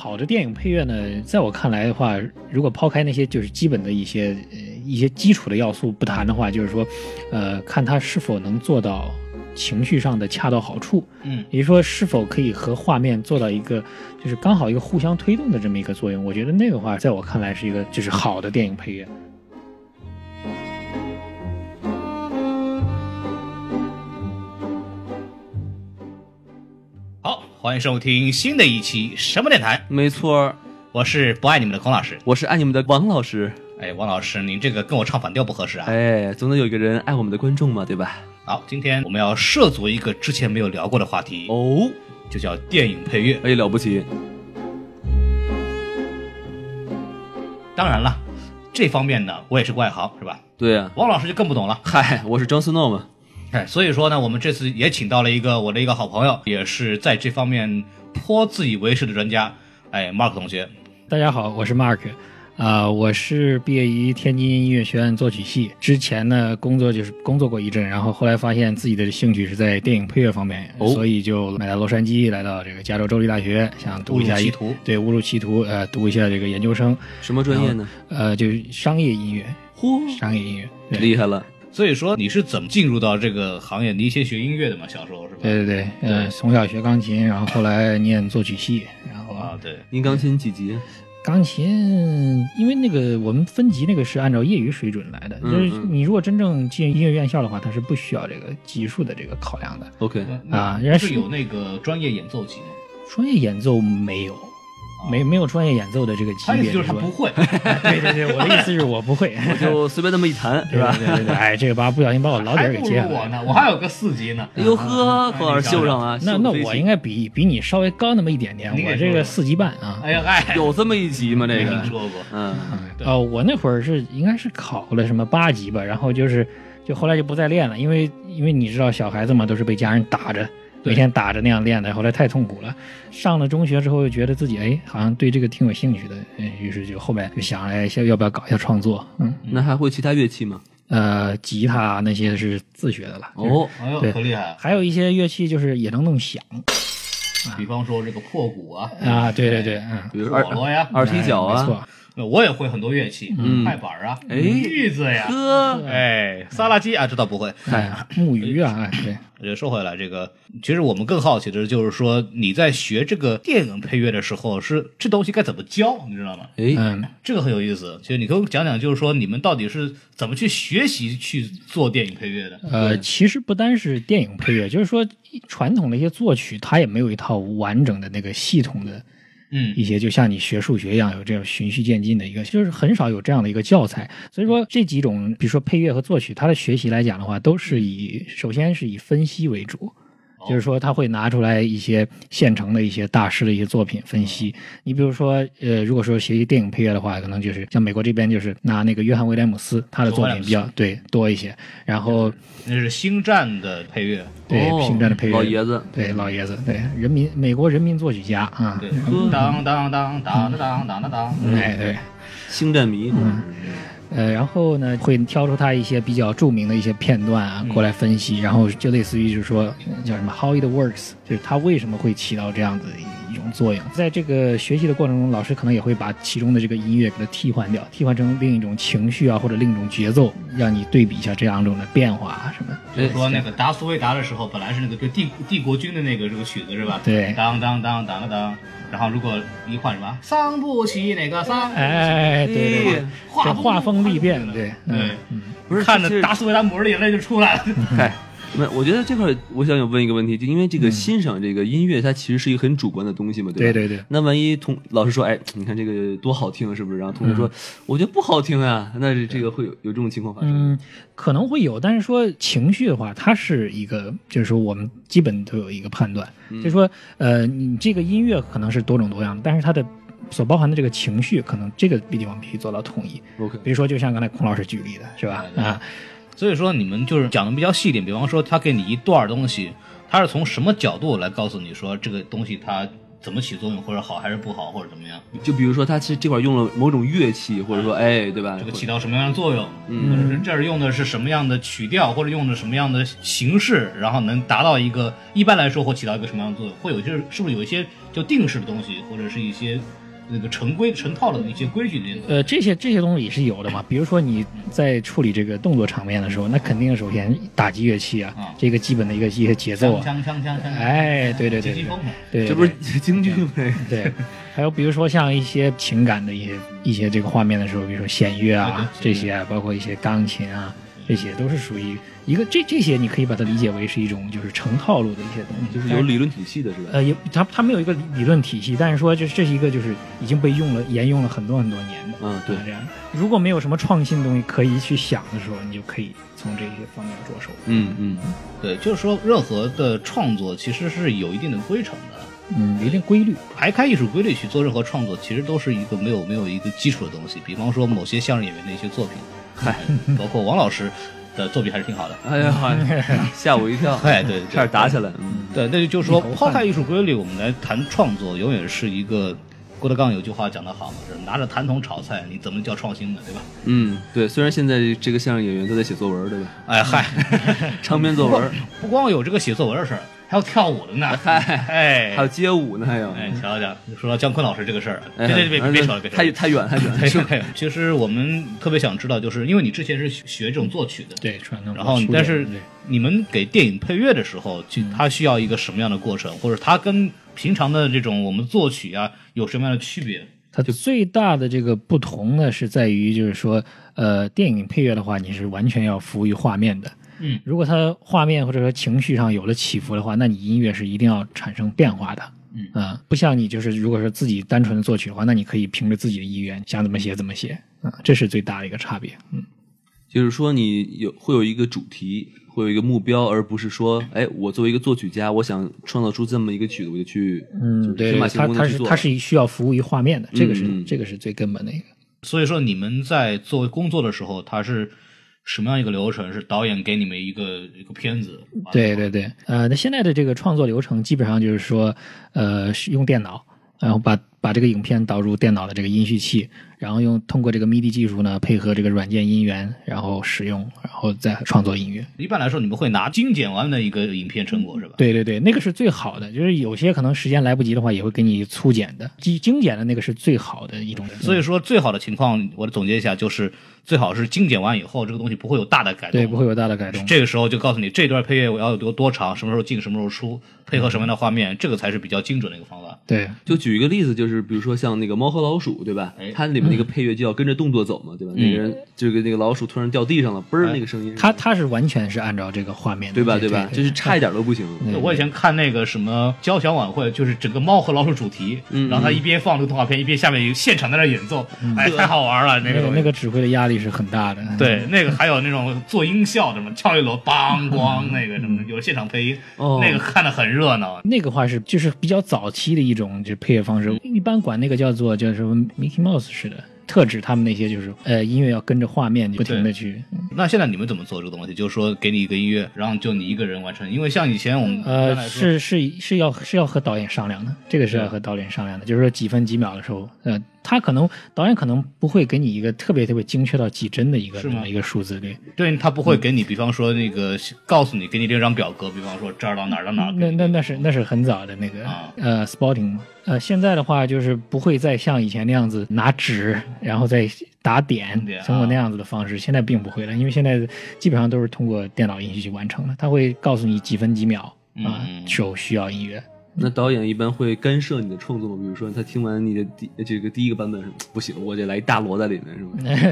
好的电影配乐呢，在我看来的话，如果抛开那些就是基本的一些呃一些基础的要素不谈的话，就是说，呃，看它是否能做到情绪上的恰到好处，嗯，也就是说是否可以和画面做到一个就是刚好一个互相推动的这么一个作用。我觉得那个话，在我看来是一个就是好的电影配乐。欢迎收听新的一期什么电台？没错，我是不爱你们的孔老师。我是爱你们的王老师。哎，王老师，您这个跟我唱反调不合适啊。哎，总得有一个人爱我们的观众嘛，对吧？好，今天我们要涉足一个之前没有聊过的话题，哦，就叫电影配乐。哎，了不起。当然了，这方面呢，我也是外行，是吧？对啊，王老师就更不懂了。嗨，我是张思诺嘛。哎，所以说呢，我们这次也请到了一个我的一个好朋友，也是在这方面颇自以为是的专家，哎，Mark 同学。大家好，我是 Mark，啊、我是毕业于天津音乐学院作曲系，之前呢工作就是工作过一阵，然后后来发现自己的兴趣是在电影配乐方面，哦所以就来到洛杉矶，来到这个加州州立大学，想读一下歧途对，误入歧途，呃，读一下这个研究生，什么专业呢？呃，就是商业音乐，嚯，商业音乐，厉害了。所以说你是怎么进入到这个行业？你先学音乐的嘛，小时候是吧？对对对，呃，从小学钢琴，然后后来念作曲系，然后啊，对，您钢琴几级？钢琴，因为那个我们分级那个是按照业余水准来的，嗯就是嗯你如果真正进音乐院校的话，它是不需要这个级数的这个考量的。OK，啊人家是是有那个专业演奏级吗？专业演奏没有，没没有专业演奏的这个级别。他意思就是他不会。对对对，我的意思是我不会，我就随便那么一弹，是对吧？对对对，哎，这个把不小心把我老底儿给不揭了。我呢，我还有个四级呢。哎呦呵，孔老师秀上了。那那我应该该比比你稍微高那么一点点，我这个四级半啊。哎呀，哎，有这么一级吗？这个听，说过。嗯，对哦，我那会儿是应该是考了什么八级吧，然后就是就后来就不再练了，因为因为你知道小孩子嘛都是被家人打着，对每天打着那样练的，后来太痛苦了。上了中学之后，又觉得自己哎好像对这个挺有兴趣的，嗯于是就后面就想哎要要不要搞一下创作，嗯那还会其他乐器吗？呃吉他那些是自学的了，哦，哎呦，对可厉害！还有一些乐器就是也能弄响比方说这个破鼓啊，啊，对对对，嗯。比如二陀螺呀，二踢脚啊，错，那我也会很多乐器，嗯快板啊，哎玉子呀，呵，哎，萨拉鸡啊，这倒不会。哎，木鱼啊，哎，对，我就说回来，这个其实我们更好奇的就是说，你在学这个电影配乐的时候，是这东西该怎么教，你知道吗？哎，嗯，这个很有意思。其实你给我讲讲，就是说你们到底是怎么去学习去做电影配乐的？呃，其实不单是电影配乐，就是说传统的一些作曲，它也没有一套完整的那个系统的嗯一些，就像你学数学一样，有这种循序渐进的一个，就是很少有这样的一个教材。所以说这几种，比如说配乐和作曲，它的学习来讲的话，都是以首先是以分析为主。就是说，他会拿出来一些现成的一些大师的一些作品分析。你比如说，呃，如果说学习电影配乐的话，可能就是像美国这边就是拿那个约翰威廉姆斯，他的作品比较对多一些。然后那是星战的配乐，对哦星战的配乐，老爷子，对老爷子，对人民美国人民作曲家啊，对，当当当当当当当当当，哎对，星战迷，呃，然后呢会挑出他一些比较著名的一些片段啊过来分析，然后就类似于就是说呃叫什么 how it works，就是他为什么会起到这样子一种作用。在这个学习的过程中，老师可能也会把其中的这个音乐给它替换掉，替换成另一种情绪啊或者另一种节奏，让你对比一下这两种的变化啊什么。就是说那个达斯维达的时候，本来是那个就帝帝国军的那个这个曲子是吧？对当当当当当当，然后如果一换什么伤不起哪个伤，哎，对对对，画画风立变，对，对嗯，不是看着达斯维达抹着眼泪就出来了。嗨，那我觉得这块我想问一个问题，就因为这个欣赏这个音乐，它其实是一个很主观的东西嘛，对吧？对对对，那万一同老师说，哎，你看这个多好听，是不是？然后同学说，我觉得不好听啊，那这这个会有有这种情况发生？嗯，可能会有，但是说情绪的话，它是一个，就是说我们基本都有一个判断，就是说，呃，你这个音乐可能是多种多样的，但是它的所包含的这个情绪，可能这个地方必须做到统一。OK，比如说，就像刚才孔老师举例的，是吧？啊，所以说你们就是讲的比较细一点，比方说他给你一段东西，他是从什么角度来告诉你说这个东西它怎么起作用，或者好还是不好，或者怎么样，就比如说他其实这块用了某种乐器，或者说，哎，对吧？这个起到什么样的作用，嗯。或者是这儿用的是什么样的曲调，或者用的什么样的形式，然后能达到一个一般来说会起到一个什么样的作用，会有些是不是有一些就定式的东西，或者是一些那个成规成套的一些规矩的东西。呃，这些这些东西也是有的嘛。比如说你在处理这个动作场面的时候，那肯定首先打击乐器啊，啊这个基本的一个一些节奏锵啊，锵锵锵锵！哎，对对对对这不是京剧吗？对，还有比如说像一些情感的一些一些这个画面的时候，比如说弦乐啊对对这些啊，包括一些钢琴啊，这些都是属于一个这这些你可以把它理解为是一种就是成套路的一些东西，就是有理论体系的是吧？呃，也它它没有一个理理论体系，但是说就是这是一个就是已经被用了沿用了很多很多年的，嗯，对啊，这样。如果没有什么创新的东西可以去想的时候，你就可以从这些方面着手。嗯嗯，对，就是说任何的创作其实是有一定的规程的。嗯，有一定规律。排开艺术规律去做任何创作，其实都是一个没有没有一个基础的东西。比方说某些相声演员的一些作品，嗨，包括王老师的作品还是挺好的。哎呀，好吓我一跳，哎，对，差点 打起来，嗯，对，那就是说抛开艺术规律，我们来谈创作，永远是一个。郭德纲有句话讲得好嘛，是拿着痰桶炒菜，你怎么叫创新呢？对吧？嗯，对，虽然现在这个相声演员都在写作文，对吧？哎嗨，长篇作文，不光有这个写作文的事儿，还有跳舞的呢。哎，还有街舞呢，还有，哎，瞧瞧，说到姜昆老师这个事儿，哎别别别别别说了，别说了，太太远太远，太说太其实我们特别想知道，就是因为你之前是学这种作曲的，对，传统。然后但是你们给电影配乐的时候，就它需要一个什么样的过程，或者它跟平常的这种我们作曲啊有什么样的区别？它最大的这个不同呢，是在于就是说，呃，电影配乐的话，你是完全要服务于画面的。嗯，如果它画面或者说情绪上有了起伏的话，那你音乐是一定要产生变化的。嗯啊、不像你就是如果说自己单纯的作曲的话，那你可以凭着自己的意愿想怎么写怎么写啊、这是最大的一个差别。嗯，就是说你有会有一个主题，会有一个目标，而不是说，哎，我作为一个作曲家，我想创造出这么一个曲子，我就去，嗯，对天马，行它它空的去做。是它是需要服务于画面的，这个是、这个是最根本的一个。所以说你们在做工作的时候，它是什么样一个流程？是导演给你们一个一个片子？对对对，呃，那现在的这个创作流程基本上就是说，呃，用电脑，然后把把这个影片导入电脑的这个音序器，然后用通过这个 MIDI 技术呢，配合这个软件音源，然后使用，然后再创作音乐。一般来说，你们会拿精简完的一个影片成果是吧？对对对，那个是最好的，就是有些可能时间来不及的话，也会给你粗剪的，精精简的那个是最好的一种。所以说，最好的情况，我总结一下，就是最好是精简完以后，这个东西不会有大的改动。对不会有大的改动。这个时候就告诉你这段配乐我要有多多长，什么时候进，什么时候出，配合什么样的画面，这个才是比较精准的一个方法。对就举一个例子，就是比如说像那个《猫和老鼠》，对吧哎？它里面那个配乐就要跟着动作走嘛，对吧？那个人这个那个老鼠突然掉地上了，嘣儿那个声音，他他是完全是按照这个画面的，对吧？对吧？就是差一点都不行。我以前看那个什么交响晚会，就是整个猫和老鼠主题，嗯然后他一边放这个动画片，一边下面有现场在那演奏，哎，太好玩了，那那个那个指挥的压力是很大的。对，那个还有那种做音效的什么跳一楼梆咣那个什么，有现场配音，哦那个看的很热闹。那个话是就是比较早期的一种就配乐方式，一般管那个叫做叫什么 Mickey Mouse 似的，特指他们那些就是呃音乐要跟着画面不停的去那现在你们怎么做这个东西？就是说给你一个音乐，然后就你一个人完成。因为像以前我们呃是是是要是要和导演商量的，这个是要和导演商量的，就是说几分几秒的时候，呃，他可能导演可能不会给你一个特别特别精确到几帧的一个是吗？这么一个数字，对，对他不会给你，比方说那个告诉你，给你这张表格，比方说这儿到哪儿到哪儿。那那那是那是很早的那个、啊。呃 spotting 嘛，呃现在的话就是不会再像以前那样子拿纸然后再打点点，通过那样子的方式，现在并不会了，因为现在基本上都是通过电脑音序去完成的，它会告诉你几分几秒啊、嗯。手需要音乐，那导演一般会干涉你的创作吗？比如说他听完你的第这个第一个版本是不行，我得来一大摞在里面，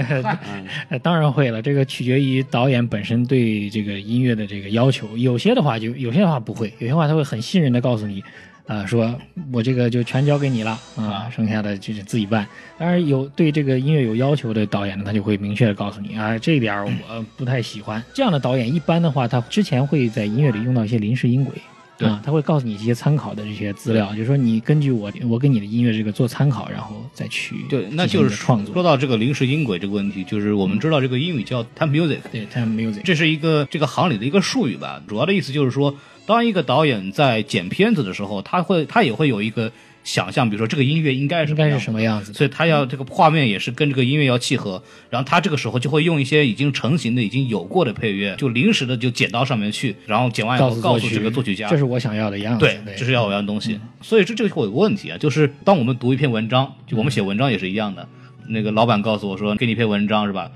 是吧？呃当然会了，这个取决于导演本身对这个音乐的这个要求。有些的话就有些的话不会，有些话他会很信任的告诉你，啊、说我这个就全交给你了啊，剩下的就是自己办。当然有对这个音乐有要求的导演呢，他就会明确的告诉你啊，这一点我不太喜欢。这样的导演一般的话，他之前会在音乐里用到一些临时音轨。对啊，他会告诉你一些参考的这些资料，就是说你根据我我给你的音乐这个做参考，然后再去对，那就是创作。说到这个临时音轨这个问题，就是我们知道这个英语叫 time music，对，time music，这是一个这个行里的一个术语吧。主要的意思就是说，当一个导演在剪片子的时候，他会他也会有一个想象，比如说这个音乐应该是应该是什么样子？所以他要这个画面也是跟这个音乐要契合，然后他这个时候就会用一些已经成型的、已经有过的配乐，就临时的就剪到上面去，然后剪完以后告诉这个作曲家，这是我想要的样子。对，这是要我要的东西。所以这这个会有个问题啊，就是当我们读一篇文章，就我们写文章也是一样的，那个老板告诉我说，给你一篇文章是吧？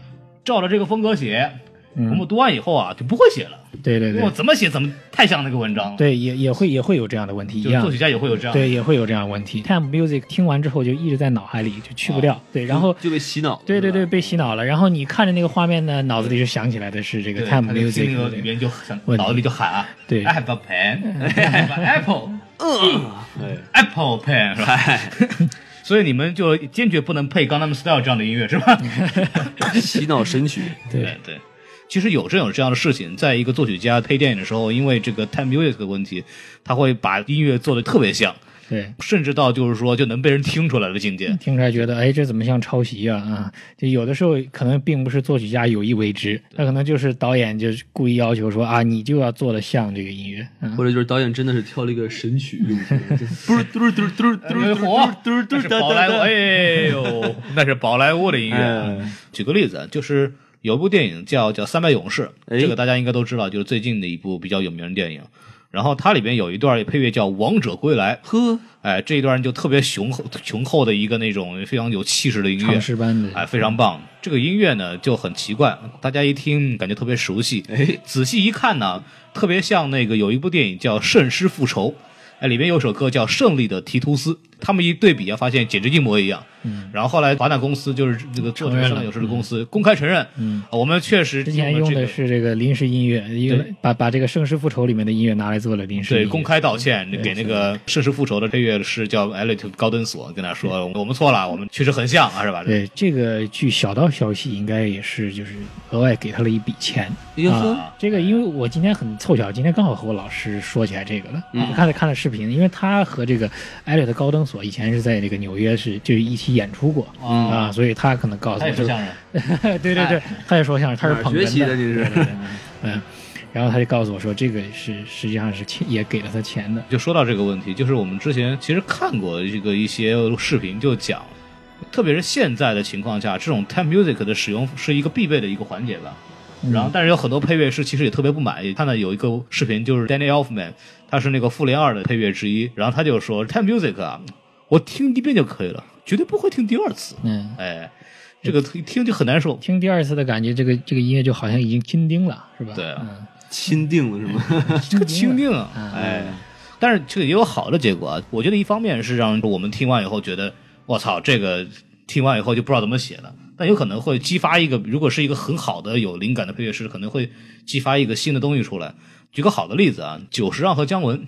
照着这个风格写，我们读完以后啊就不会写了，对对对我怎么写怎么太像那个文章了。，对，也也会也会有这样的问题，一样就作。曲家也会有这样。对，也会有这样的问题。Time music 听完之后就一直在脑海里，就去不掉。对，然后就被洗脑。对对对，被洗脑了。然后你看着那个画面呢，脑子里就想起来的是这个，time music 那个里边就想脑子里就喊啊，对，I have a pen, I have an apple, 哎，apple pen 是吧？所以你们就坚决不能配《Gangnam Style》这样的音乐是吧？洗脑神曲。对对，其实有这种这样的事情，在一个作曲家配电影的时候，因为这个 time music 的问题，他会把音乐做的特别像，对。甚至到就是说就能被人听出来的境界。听出来觉得，哎，这怎么像抄袭啊？啊，就有的时候可能并不是作曲家有意为之，他可能就是导演就是故意要求说啊，你就要做的像这个音乐。嗯，或者就是导演真的是挑了一个神曲用出来，就嘟嘟嘟嘟嘟哎火，嘟嘟那是宝莱坞，哎呦，那是宝莱坞的音乐。哎举个例子，就是有一部电影叫叫《三百勇士》，哎这个大家应该都知道，就是最近的一部比较有名的电影。然后它里边有一段配乐叫《王者归来》，呵，哎，这一段就特别雄厚雄厚的一个那种非常有气势的音乐哎，非常棒。这个音乐呢就很奇怪，大家一听感觉特别熟悉，哎，仔细一看呢，特别像那个有一部电影叫《圣师复仇》，哎，里面有首歌叫《胜利的提图斯》，他们一对比啊，发现简直一模一样。嗯，然后后来华纳公司就是这个做这个承认了。圣诞勇士的公司公开承认，嗯，我们确实之前用的是这个临时音乐，因为把把这个《盛世复仇》里面的音乐拿来做了临时音乐。对公开道歉，给那个《盛世复仇》的配乐师叫艾略特高登索，跟他说我们错了，我们确实很像啊，是吧？对这个，据小道消息，应该也是就是额外给他了一笔钱。哎呦呵，啊。这个因为我今天很凑巧，今天刚好和我老师说起来这个了，嗯。我看了看了视频，因为他和这个艾略特高登索以前是在这个纽约是就一起演出过嗯啊，所以他可能告诉我他也说相声，对对对，他也说相声，他是捧哏哪儿学习的你是？嗯，然后他就告诉我说，这个是实际上是钱也给了他钱的，就说到这个问题，就是我们之前其实看过这个一些视频，就讲，特别是现在的情况下，这种 time music 的使用是一个必备的一个环节吧。然后，但是有很多配乐师其实也特别不满意。看到有一个视频，就是 Danny Elfman，他是那个《复联二》的配乐之一，然后他就说 time music 啊，我听一遍就可以了，绝对不会听第二次。嗯。哎，这个一听就很难受。听第二次的感觉，这个这个音乐就好像已经钦定了，是吧？对啊嗯，钦定了是吗？这个钦定啊，嗯哎，但是这个也有好的结果啊。我觉得一方面是让我们听完以后觉得，我操，这个听完以后就不知道怎么写了，但有可能会激发一个，如果是一个很好的有灵感的配乐师，可能会激发一个新的东西出来。举个好的例子啊，久石让和姜文，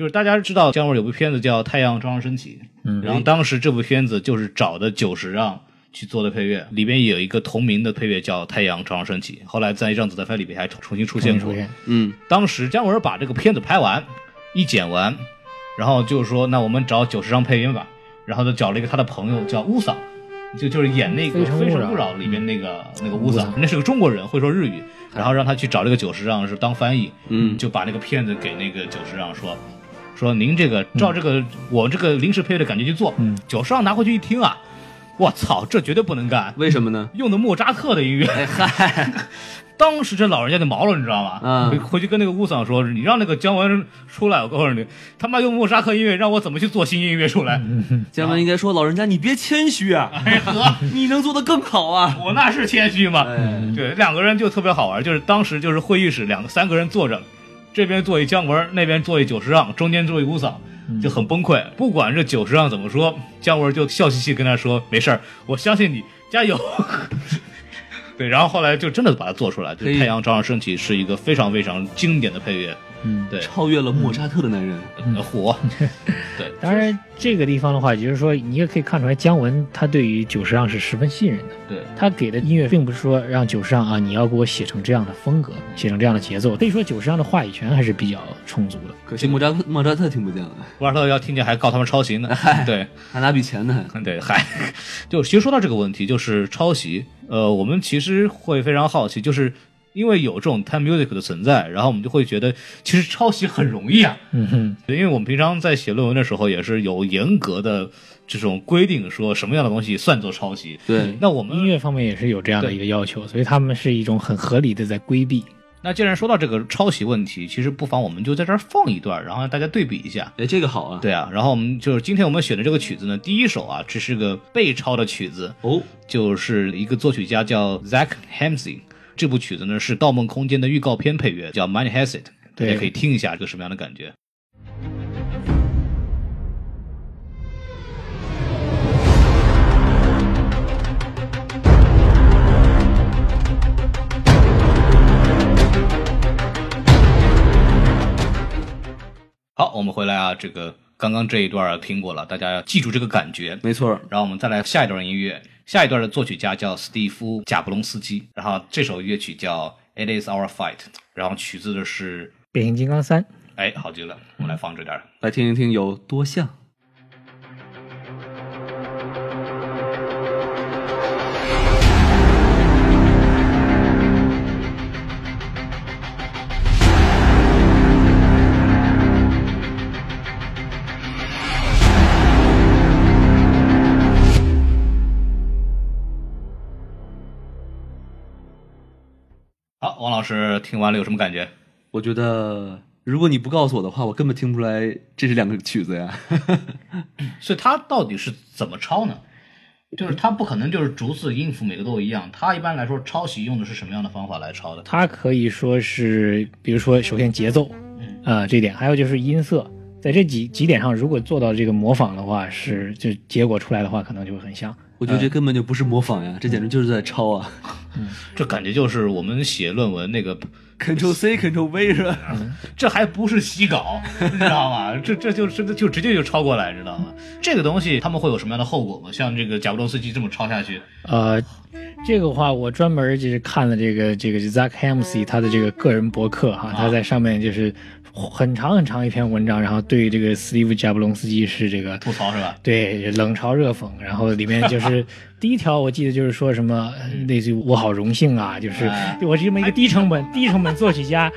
就是大家知道姜文有部片子叫《太阳照常升起》，嗯然后当时这部片子就是找的久石让。去做的配乐，里边也有一个同名的配乐叫《太阳照常升起》，后来在《让子弹飞》里边还重新出现过。嗯，当时姜文把这个片子拍完，一剪完，然后就是说那我们找久石让配音吧，然后就找了一个他的朋友叫乌桑，就就是演那个《非诚勿扰里面那个那个乌桑乌桑，那是个中国人，会说日语，然后让他去找这个九十让是当翻译，嗯就把那个片子给那个九十让说。说您这个照这个、我这个临时配乐的感觉去做，嗯久石让拿回去一听啊，我操，这绝对不能干，为什么呢？用的莫扎特的音乐，哎嗨，当时这老人家就毛了，你知道吗？嗯回回去跟那个乌桑说，你让那个姜文出来，我告诉你，他妈用莫扎特音乐，让我怎么去做新音乐出来？姜文应该说：“老人家，你别谦虚啊，哎呵，你能做的更好啊。我那是谦虚吗？哎对，两个人就特别好玩，就是当时就是会议室两个三个人坐着，这边做一姜文，那边做一九十让，中间做一乌桑，就很崩溃。不管这九十让怎么说，姜文就笑嘻嘻跟他说：“没事儿，我相信你，加油。”对，然后后来就真的把它做出来，就《太阳照常升起》是一个非常非常经典的配乐。嗯，对，超越了莫扎特的男人。呃火，对，当然这个地方的话，也就是说你也可以看出来，姜文他对于久石让是十分信任的。对，他给的音乐并不是说让久石让啊，你要给我写成这样的风格，写成这样的节奏。可以说久石让的话语权还是比较充足的。可惜莫扎特莫扎特听不见了，莫扎特要听见还告他们抄袭呢。对，还拿笔钱呢。对，嗨，就其实说到这个问题，就是抄袭。呃，我们其实会非常好奇，就是因为有这种 time music 的存在，然后我们就会觉得其实抄袭很容易啊。嗯哼，因为我们平常在写论文的时候也是有严格的这种规定，说什么样的东西算作抄袭。对，那我们音乐方面也是有这样的一个要求，所以他们是一种很合理的在规避。那既然说到这个抄袭问题，其实不妨我们就在这儿放一段，然后让大家对比一下。哎，这个好啊。对啊，然后我们就是今天我们选的这个曲子呢，第一首啊，这是个被抄的曲子，哦，就是一个作曲家叫 Zach Hamsey。这部曲子呢是《盗梦空间》的预告片配乐，叫 Money Has It，大家可以听一下这个什么样的感觉。好，我们回来啊，这个刚刚这一段啊听过了，大家要记住这个感觉。没错，然后我们再来下一段音乐，下一段的作曲家叫斯蒂夫·贾布隆斯基，然后这首乐曲叫《It Is Our Fight》，然后曲子的是，变形金刚三，哎，好极了，我们来放这点儿。来听一听有多像。王老师听完了有什么感觉？我觉得，如果你不告诉我的话，我根本听不出来这是两个曲子呀。所以他到底是怎么抄呢？就是他不可能就是逐字音符每个都一样，他一般来说抄袭用的是什么样的方法来抄的？他可以说是，比如说首先节奏，啊、这一点，还有就是音色，在这几几点上，如果做到这个模仿的话，是就结果出来的话，可能就会很像。我觉得这根本就不是模仿呀，这简直就是在抄啊 这感觉就是我们写论文那个，！Ctrl C Ctrl V 是吧？这还不是洗稿，你知道吗？这这就这就直接就抄过来，知道吗？这个东西他们会有什么样的后果吗？像这个贾布隆斯基这么抄下去，呃，这个话我专门就是看了这个这个 Zach Hamsey 他的这个个人博客哈，他在上面就是很长很长一篇文章，然后对这个斯蒂夫贾布隆斯基是这个吐槽是吧？对，冷嘲热讽，然后里面就是第一条，我记得就是说什么呃类似于我好荣幸啊，就是我是这么一个低成本 低成本作曲家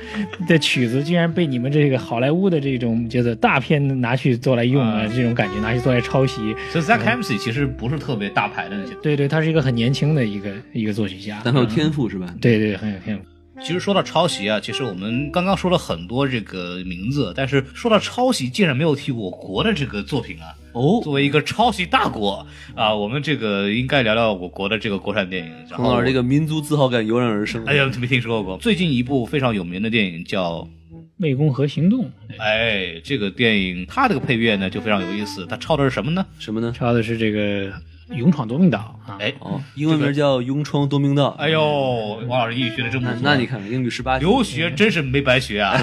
的曲子，竟然被你们这个好莱坞的这种叫做大片拿去做来用啊，哎这种感觉拿去做来抄袭。所以 Zach Kamsey 其实不是特别大牌的那些。对对，他是一个很年轻的一个一个作曲家，但很有天赋是吧？对对很有天赋。其实说到抄袭啊，其实我们刚刚说了很多这个名字，但是说到抄袭，竟然没有提我国的这个作品啊。哦，作为一个抄袭大国啊，我们这个应该聊聊我国的这个国产电影。然后这个民族自豪感油然而生。哎呀，没听说过。最近一部非常有名的电影叫湄公河行动哎，这个电影它这个配乐呢就非常有意思，它抄的是什么呢？什么呢？抄的是这个勇闯夺命岛啊。哎，哦，英文名叫《勇闯夺命岛》。哎呦，王老师英语学的真不错。那那你看，英语十八级。留学真是没白学啊！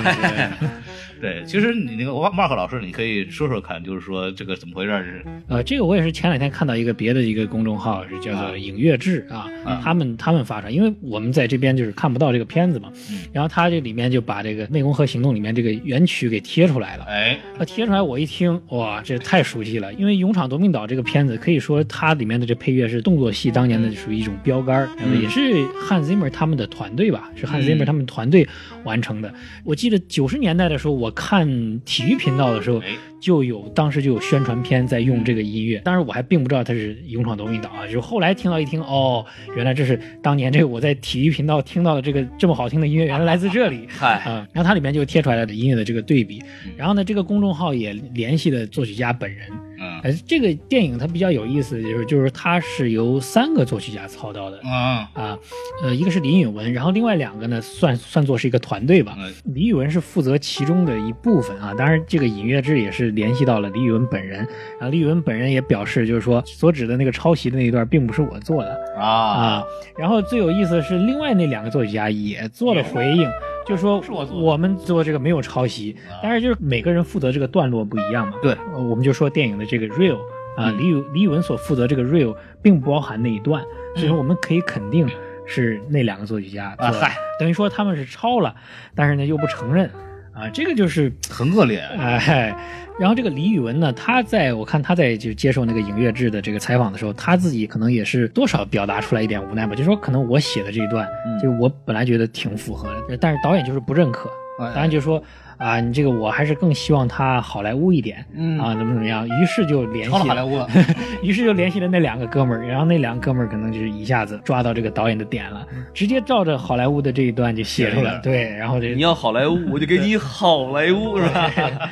对，其实你那个 Mark 老师，你可以说说看，就是说这个怎么回事？是呃，这个我也是前两天看到一个别的一个公众号，是叫做影乐志啊，他们他们发出来，因为我们在这边就是看不到这个片子嘛，嗯然后他这里面就把这个《湄公河行动》里面这个原曲给贴出来了。哎，他贴出来，我一听，哇，这太熟悉了！因为《勇闯夺命岛》这个片子，可以说它里面的这配乐是动作戏当年的属于一种标杆也是汉 Zimmer 他们的团队吧，是汉嗯 Zimmer 他们团队完成的。我记得九十年代的时候，我看体育频道的时候哎，就有当时就有宣传片在用这个音乐，当然我还并不知道它是《勇闯夺命岛》啊，就是后来听到一听，哦，原来这是当年这个我在体育频道听到的这个这么好听的音乐，原来来自这里。嗨，啊、然后它里面就贴出来了音乐的这个对比，然后呢，这个公众号也联系了作曲家本人，嗯呃，这个电影它比较有意思的就是，就是它是由三个作曲家操刀的啊，啊，呃，一个是李允文，然后另外两个呢算算作是一个团队吧。嗯李宇文是负责其中的一部分啊，当然这个尹月志也是联系到了李宇文本人，然后李宇文本人也表示，就是说所指的那个抄袭的那一段并不是我做的啊啊。然后最有意思的是，另外那两个作曲家也做了回应，就是说是我们做这个没有抄袭，但是就是每个人负责这个段落不一样嘛。对。呃我们就说电影的这个 real 啊，嗯。李宇李宇文所负责这个 real 并不包含那一段，所以说我们可以肯定是那两个作曲家啊嗨。等于说他们是抄了，但是呢又不承认啊，这个就是很恶劣。哎，然后这个李宇文呢，他在我看他在就接受那个影月志的这个采访的时候，他自己可能也是多少表达出来一点无奈吧，就说可能我写的这一段，就我本来觉得挺符合的，但是导演就是不认可，哎导演就说啊，你这个我还是更希望他好莱坞一点，嗯啊，怎么怎么样，于是就联系了，好莱坞了，于是就联系了那两个哥们儿，然后那两个哥们儿可能就是一下子抓到这个导演的点了，直接照着好莱坞的这一段就写出来对，然后这你要好莱坞，我就给你好莱坞，是吧？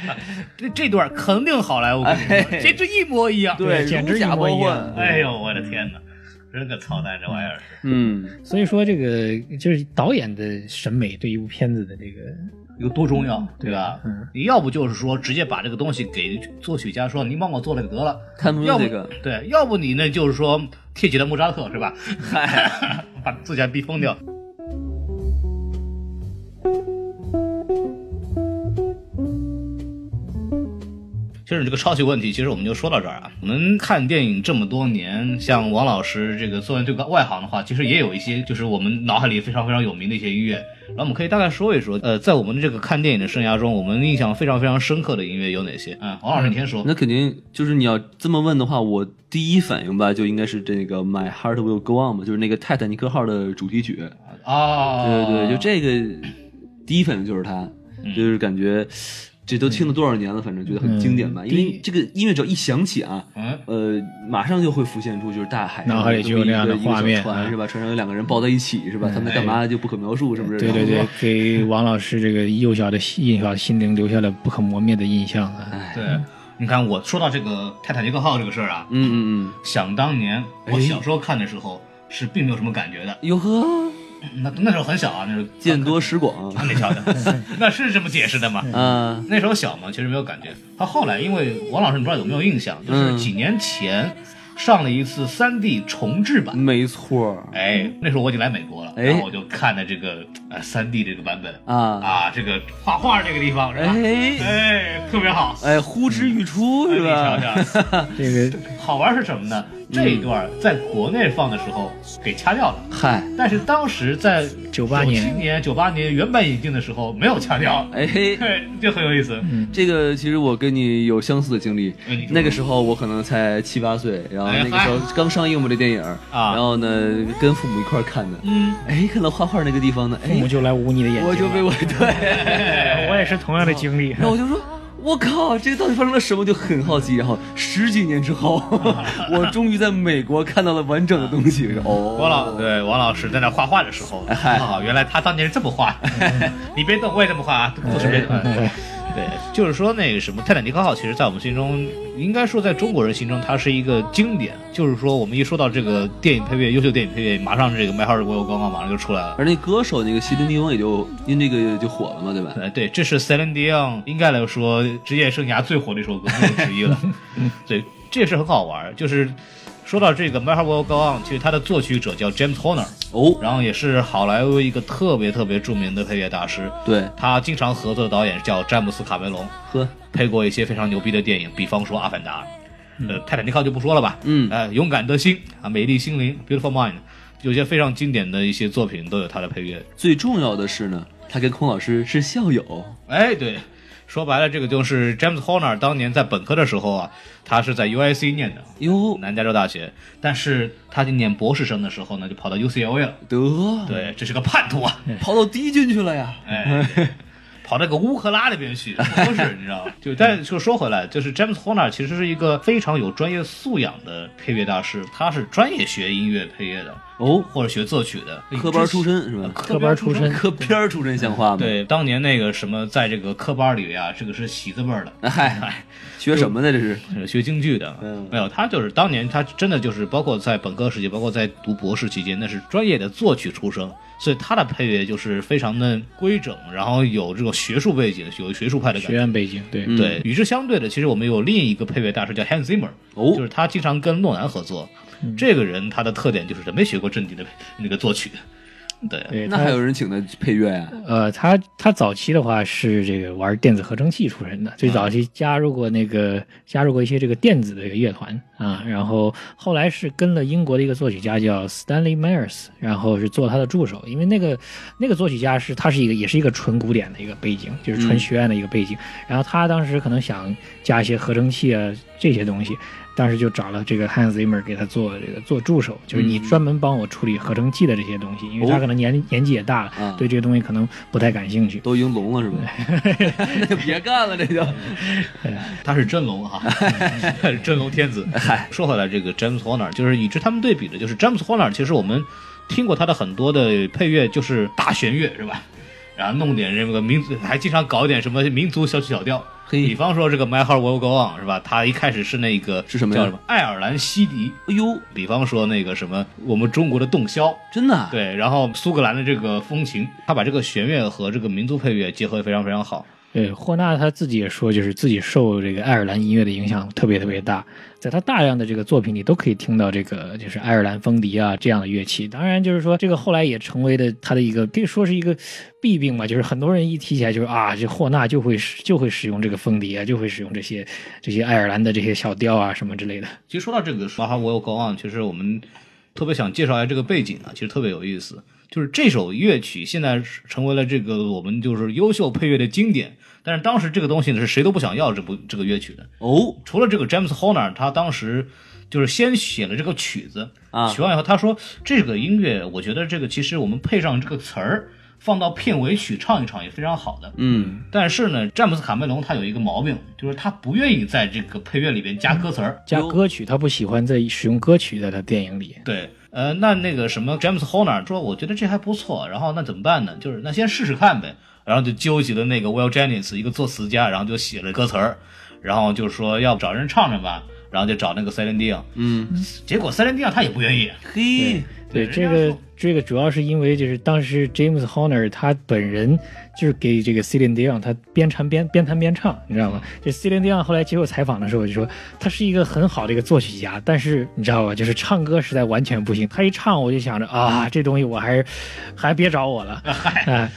这这段肯定好莱坞，这这一模一样。对，简直一模一样。哎呦，我的天哪，真个操蛋，这玩意儿是。嗯，所以说这个就是导演的审美对一部片子的这个有多重要，对吧？嗯你要不就是说直接把这个东西给作曲家说，您帮我做了个得了，看不要不这个，对，要不你呢就是说贴起了莫扎特是吧？嗨，把作曲家逼疯掉。其实这个抄袭问题，其实我们就说到这儿啊。我们看电影这么多年，像王老师这个作为这个外行的话，其实也有一些就是我们脑海里非常非常有名的一些音乐。然后我们可以大概说一说，呃，在我们的这个看电影的生涯中，我们印象非常非常深刻的音乐有哪些？嗯，王老师你先说。那肯定就是你要这么问的话，我第一反应吧，就应该是这个《My Heart Will Go On》嘛，就是那个泰坦尼克号的主题曲。啊，对对对，就这个第一反应就是它，就是感觉这都听了多少年了，反正觉得很经典吧。因为这个音乐只要一响起啊，嗯呃，马上就会浮现出就是大海上脑海里就有那样的一个一个画面小船嗯是吧？船上有两个人抱在一起是吧？他们在干嘛就不可描述，是不是？对对对，给王老师这个幼小的心幼小的心灵留下了不可磨灭的印象啊。哎，对，你看我说到这个泰坦尼克号这个事儿啊，嗯嗯嗯想当年我小时候看的时候是并没有什么感觉的，嗯，哟呵，那那时候很小啊，那时候见多识广啊，你瞧瞧，那是这么解释的吗？嗯，那时候小嘛，其实没有感觉。他后来，因为王老师，你不知道有没有印象，就是嗯几年前上了一次 3D 重制版。没错哎，那时候我已经来美国了，哎然后我就看的这个呃 3D 这个版本啊，啊，这个画画这个地方是吧？哎哎，特别好，哎，呼之欲出是吧？你瞧瞧，这个好玩是什么呢？这一段在国内放的时候给掐掉了，嗨，但是当时在九八年。七年、九八年原版引进的时候没有掐掉，哎。嘿。对，就很有意思。这个其实我跟你有相似的经历。那个时候我可能才七八岁，然后哎那个时候刚上映嘛这电影，啊。然后呢跟父母一块看的，嗯，哎，看到画画那个地方呢，哎，父母就来捂你的眼睛，我就被我对，我也是同样的经历。然后我就说。我靠，这个到底发生了什么？就很好奇。然后十几年之后，我终于在美国看到了完整的东西。哦，王老对王老师在那画画的时候，嗨啊，原来他当年是这么画。你别动，我也这么画啊，都是别动。哎对，就是说那个什么泰坦尼克号，其实在我们心中，应该说在中国人心中，它是一个经典。就是说，我们一说到这个电影配乐，优秀电影配乐，马上这个《My Heart Will Go On》马上就出来了。而那歌手那个席琳迪翁也就因这个就火了嘛，对吧？哎，对，这是 Celine Dion 应该来说职业生涯最火的一首歌之一了。对，这也是很好玩。就是说到这个《My Heart Will Go On》，其实它的作曲者叫 James Horner，哦，然后也是好莱坞一个特别特别著名的配乐大师。对，他经常合作的导演叫詹姆斯卡梅隆，呵，配过一些非常牛逼的电影，比方说《阿凡达》。呃，泰坦尼克号就不说了吧，嗯呃，勇敢的心啊，美丽心灵，Beautiful Mind，有些非常经典的一些作品都有他的配乐。最重要的是呢，他跟孔老师是校友。哎，对，说白了，这个就是 James Horner 当年在本科的时候啊，他是在 UIC 念的，哟，南加州大学，但是他去念博士生的时候呢，就跑到 UCLA 了。得，对，这是个叛徒啊！跑到敌军去了呀。哎，对 跑到个乌克拉那边去，都是你知道吗？就但就说回来，就是 James Horner 其实是一个非常有专业素养的配乐大师，他是专业学音乐配乐的哦，或者学作曲的，科班出身是吧？科科班出身科片出身像话吗？，对，当年那个什么，在这个科班里啊，这个是喜字辈的，嗨，学什么呢？这是是学京剧的。嗯没有，他就是当年他真的就是，包括在本科时期，包括在读博士期间，那是专业的作曲出身，所以他的配乐就是非常的规整，然后有这种学术背景，有学术派的感学。院背景，对，嗯对，与之相对的，其实我们有另一个配乐大师叫 Hans Zimmer，哦就是他经常跟诺兰合作。这个人他的特点就是没学过正经的那个作曲，对，他那还有人请他配乐呀？呃，他他早期的话是这个玩电子合成器出身的，最早期加入过那个加入过一些这个电子的一个乐团啊，然后后来是跟了英国的一个作曲家叫 Stanley Myers，然后是做他的助手，因为那个那个作曲家是他是一个也是一个纯古典的一个背景，就是纯学院的一个背景，然后他当时可能想加一些合成器啊这些东西。当时就找了这个 Hans Zimmer 给他做这个做助手，就是你专门帮我处理合成器的这些东西，因为他哦可能年年纪也大了，啊对这个东西可能不太感兴趣。都已经聋了是吧？那就别干了，这就 他是真聋哈，真聋天子。说回来，这个 James Horner 就是与之他们对比的，就是 James Horner，其实我们听过他的很多的配乐，就是大弦乐是吧？然后弄点这个民族，还经常搞一点什么民族小曲小调。比方说这个 My Heart Will Go On 是吧？他一开始是那个是什么叫什么爱尔兰西迪。哎呦，比方说那个什么我们中国的洞箫，真的啊对，然后苏格兰的这个风琴，他把这个弦乐和这个民族配乐结合的非常非常好。对，霍纳他自己也说，就是自己受这个爱尔兰音乐的影响特别特别大，在他大量的这个作品里都可以听到这个就是爱尔兰风笛啊这样的乐器。当然，就是说这个后来也成为了他的一个可以说是一个弊病吧，就是很多人一提起来就是啊，这霍纳就会使就会使用这个风笛啊，就会使用这些这些爱尔兰的这些小调啊什么之类的。其实说到这个《马哈我有 Go On》，其实我们特别想介绍一下这个背景啊，其实特别有意思。就是这首乐曲现在成为了这个我们就是优秀配乐的经典，但是当时这个东西呢是谁都不想要这部这个乐曲的，哦。除了这个 James Horner，他当时就是先写了这个曲子，啊。写完以后他说这个音乐，我觉得这个其实我们配上这个词儿。放到片尾曲唱一唱也非常好的，嗯，但是呢，詹姆斯卡梅隆他有一个毛病，就是他不愿意在这个配乐里边加歌词儿，加歌曲，他不喜欢在使用歌曲在他电影里。对，呃，那那个什么詹姆斯 Horner 说，我觉得这还不错，然后那怎么办呢？就是那先试试看呗，然后就纠集了那个 Will Jennings 一个作词家，然后就写了歌词儿，然后就说要不找人唱唱吧，然后就找那个 Celine Dion，嗯，结果 Celine Dion 他也不愿意，嘿，对，对这个这个主要是因为就是当时 James Horner 他本人就是给这个 Celine Dion 他边弹边边弹边唱，你知道吗？这 Celine Dion 后来接受采访的时候就说，他是一个很好的一个作曲家，但是你知道吧，就是唱歌实在完全不行。他一唱我就想着啊，这东西我还是还别找我了。哎，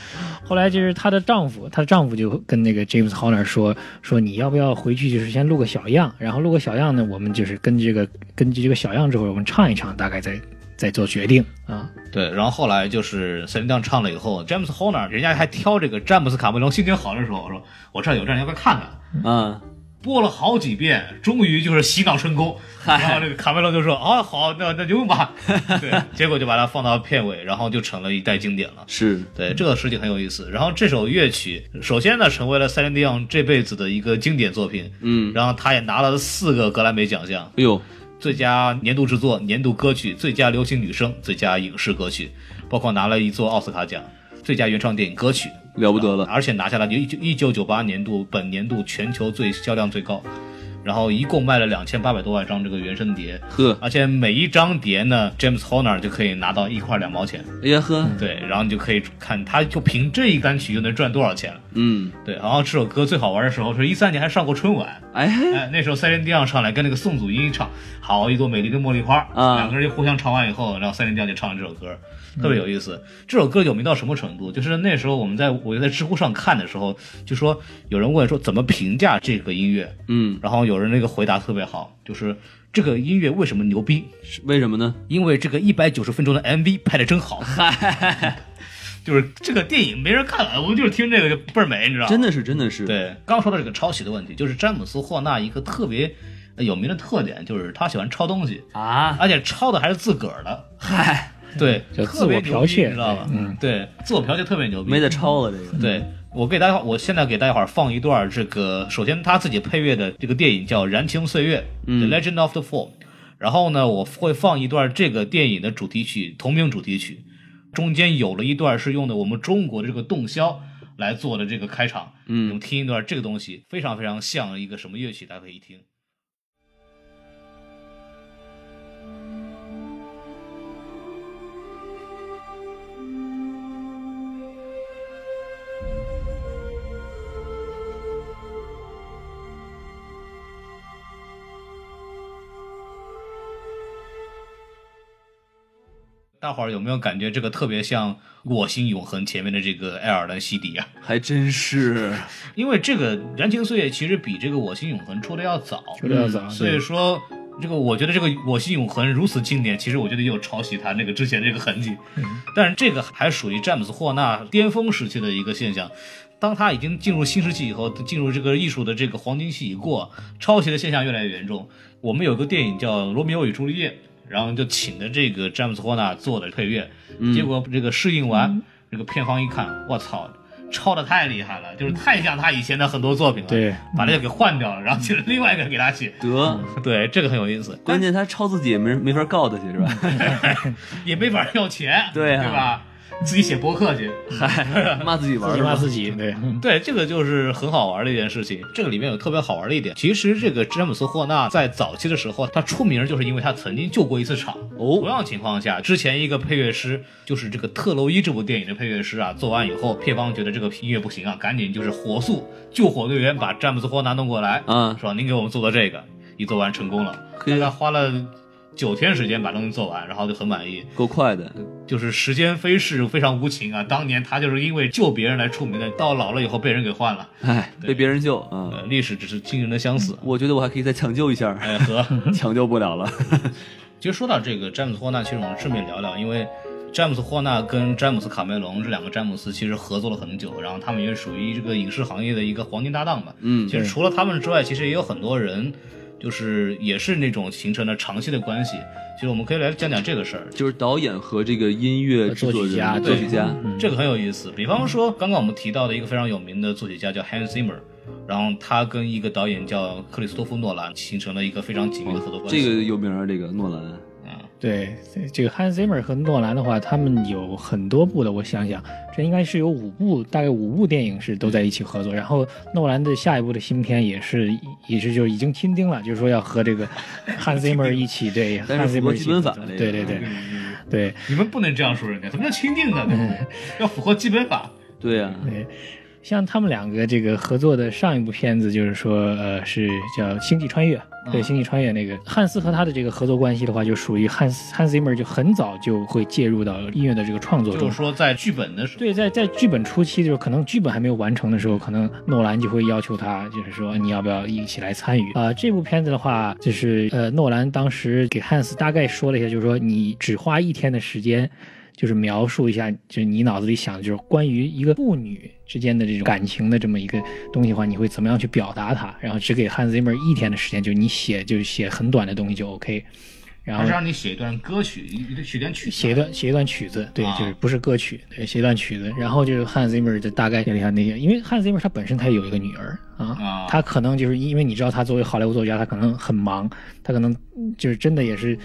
后来就是她的丈夫，她的丈夫就跟那个 James Horner 说说你要不要回去就是先录个小样，然后录个小样呢，我们就是根据这个根据这个小样之后，我们唱一唱，大概再再做决定啊。对，然后后来就是 Celine Dion 唱了以后，詹姆斯 Horner 人家还挑这个詹姆斯卡梅隆心情好的时候，我说我这儿有这儿，你要不要看看？嗯，播了好几遍，终于就是洗脑成功。然后这个卡梅隆就说：“啊，好，那那就用吧。”对，结果就把它放到片尾，然后就成了一代经典了。是，对，这个事情很有意思。然后这首乐曲，首先呢，成为了塞琳迪昂这辈子的一个经典作品。嗯，然后他也拿了四个格莱美奖项：哎呦，最佳年度制作、年度歌曲、最佳流行女声、最佳影视歌曲，包括拿了一座奥斯卡奖，最佳原创电影歌曲。了不得了，而且拿下了一九一九九八年度本年度全球最销量最高，然后一共卖了两千八百多万张这个原声碟，呵，而且每一张碟呢，James Horner 就可以拿到一块两毛钱，哎呀呵，对，然后你就可以看，他就凭这一单曲就能赚多少钱了，嗯，对，然后这首歌最好玩的时候是一三年还上过春晚，哎，哎，那时候塞琳迪昂上来跟那个宋祖英唱《好一朵美丽的茉莉花》，啊两个人就互相唱完以后，然后塞琳迪昂就唱了这首歌，特别有意思。这首歌有名到什么程度？就是那时候我们在我在知乎上看的时候，就说有人问说怎么评价这个音乐，嗯，然后有人那个回答特别好，就是这个音乐为什么牛逼？是为什么呢？因为这个一百九十分钟的 MV 拍的真好。就是这个电影没人看了，我们就是听这个就倍儿美，你知道吗？真的是，真的是，，对，刚说到这个抄袭的问题，就是詹姆斯霍纳一个特别呃有名的特点，就是他喜欢抄东西，啊，而且抄的还是自个儿的。嗨，对，叫特别剽窃牛逼你知道吧？嗯对，自我剽窃特别牛逼。没得抄了这个，对，我给大家，我现在给大家伙儿放一段这个，首先他自己配乐的这个电影叫《燃情岁月》嗯。The Legend of the Fall），然后呢，我会放一段这个电影的主题曲，同名主题曲，中间有了一段是用的我们中国的这个洞箫来做的这个开场，嗯。我们听一段这个东西，非常非常像一个什么乐曲，大家可以一听。大伙儿有没有感觉这个特别像《我心永恒》前面的这个爱尔兰西迪啊？还真是，因为这个《燃情岁月》其实比这个《我心永恒》出的要早，出的要早，所以说这个我觉得这个《我心永恒》如此经典，其实我觉得也有抄袭他那个之前这个痕迹。但是这个还属于詹姆斯霍纳巅峰时期的一个现象。当他已经进入新世纪以后，进入这个艺术的这个黄金期已过，抄袭的现象越来越严重。我们有个电影叫《罗密欧与朱丽叶》，然后就请的这个詹姆斯霍纳做的配乐，结果这个试映完，这个片方一看，我操！抄的太厉害了，就是太像他以前的很多作品了。对，把这个给换掉了，然后请了另外一个给他写。得，对，这个很有意思，关键他抄自己也没没法告他去是吧？也没法要钱，对啊对吧？自己写博客去，嗨，骂自己玩自己骂自己，对，对，这个就是很好玩的一件事情。这个里面有特别好玩的一点，其实这个詹姆斯霍纳在早期的时候，他出名就是因为他曾经救过一次场。哦。同样情况下，之前一个配乐师，就是这个《特洛伊》这部电影的配乐师啊，做完以后，片方觉得这个音乐不行啊，赶紧就是火速救火队员把詹姆斯霍纳弄过来，啊，说您给我们做的这个，一做完成功了，嘿大概花了九天时间把东西做完，然后就很满意。够快的，就是时间飞逝，非常无情啊！当年他就是因为救别人来出名的，到老了以后被人给换了。哎，被别人救啊。呃，历史只是惊人的相似。我觉得我还可以再抢救一下，哎和，抢救不了了。其实说到这个詹姆斯霍纳，其实我们顺便聊聊，因为詹姆斯霍纳跟詹姆斯卡梅隆这两个詹姆斯其实合作了很久，然后他们也属于这个影视行业的一个黄金搭档吧。嗯其实除了他们之外，其实也有很多人，就是也是那种形成了长期的关系。其实我们可以来讲讲这个事儿。就是导演和这个音乐制作作曲家人、作曲家，这个很有意思。比方说，刚刚我们提到的一个非常有名的作曲家叫 Hans Zimmer，然后他跟一个导演叫克里斯托夫诺兰形成了一个非常紧密的合作关系。这个有名啊，这个诺兰。对，这个 Hans Zimmer 和诺兰的话，他们有很多部的，我想想，这应该是有五部，大概五部电影是都在一起合作。然后诺兰的下一部的新片也是，也是就已经钦定了，就是说要和这个 Hans Zimmer 一起对但是 Hans Zimmer 基。本法对对对对你们不能这样说人家，什么叫钦定的？对不对？要符合基本法。对呀、对。像他们两个这个合作的上一部片子，就是说，呃，是叫《星际穿越》。对，《星际穿越》那个汉斯和他的这个合作关系的话，就属于汉斯汉斯 Zimmer 就很早就会介入到音乐的这个创作中就是。说，在剧本的时候，对，在在剧本初期，就是可能剧本还没有完成的时候，可能诺兰就会要求他，就是说你要不要一起来参与啊、这部片子的话，就是呃，诺兰当时给汉斯大概说了一下，就是说你只花一天的时间，就是描述一下，就是你脑子里想的就是关于一个父女之间的这种感情的这么一个东西的话，你会怎么样去表达它？然后只给汉斯 Zimmer 一天的时间，就是你写就是写很短的东西就 OK。然后还是让你写一段歌曲，写段曲子，写一段写一段曲子，对，啊就是不是歌曲，对，写一段曲子。然后就是汉 Zimmer 就大概写了一下那些，因为汉 Zimmer 他本身他有一个女儿啊啊，他可能就是因为你知道他作为好莱坞作家，他可能很忙，他可能就是真的也是。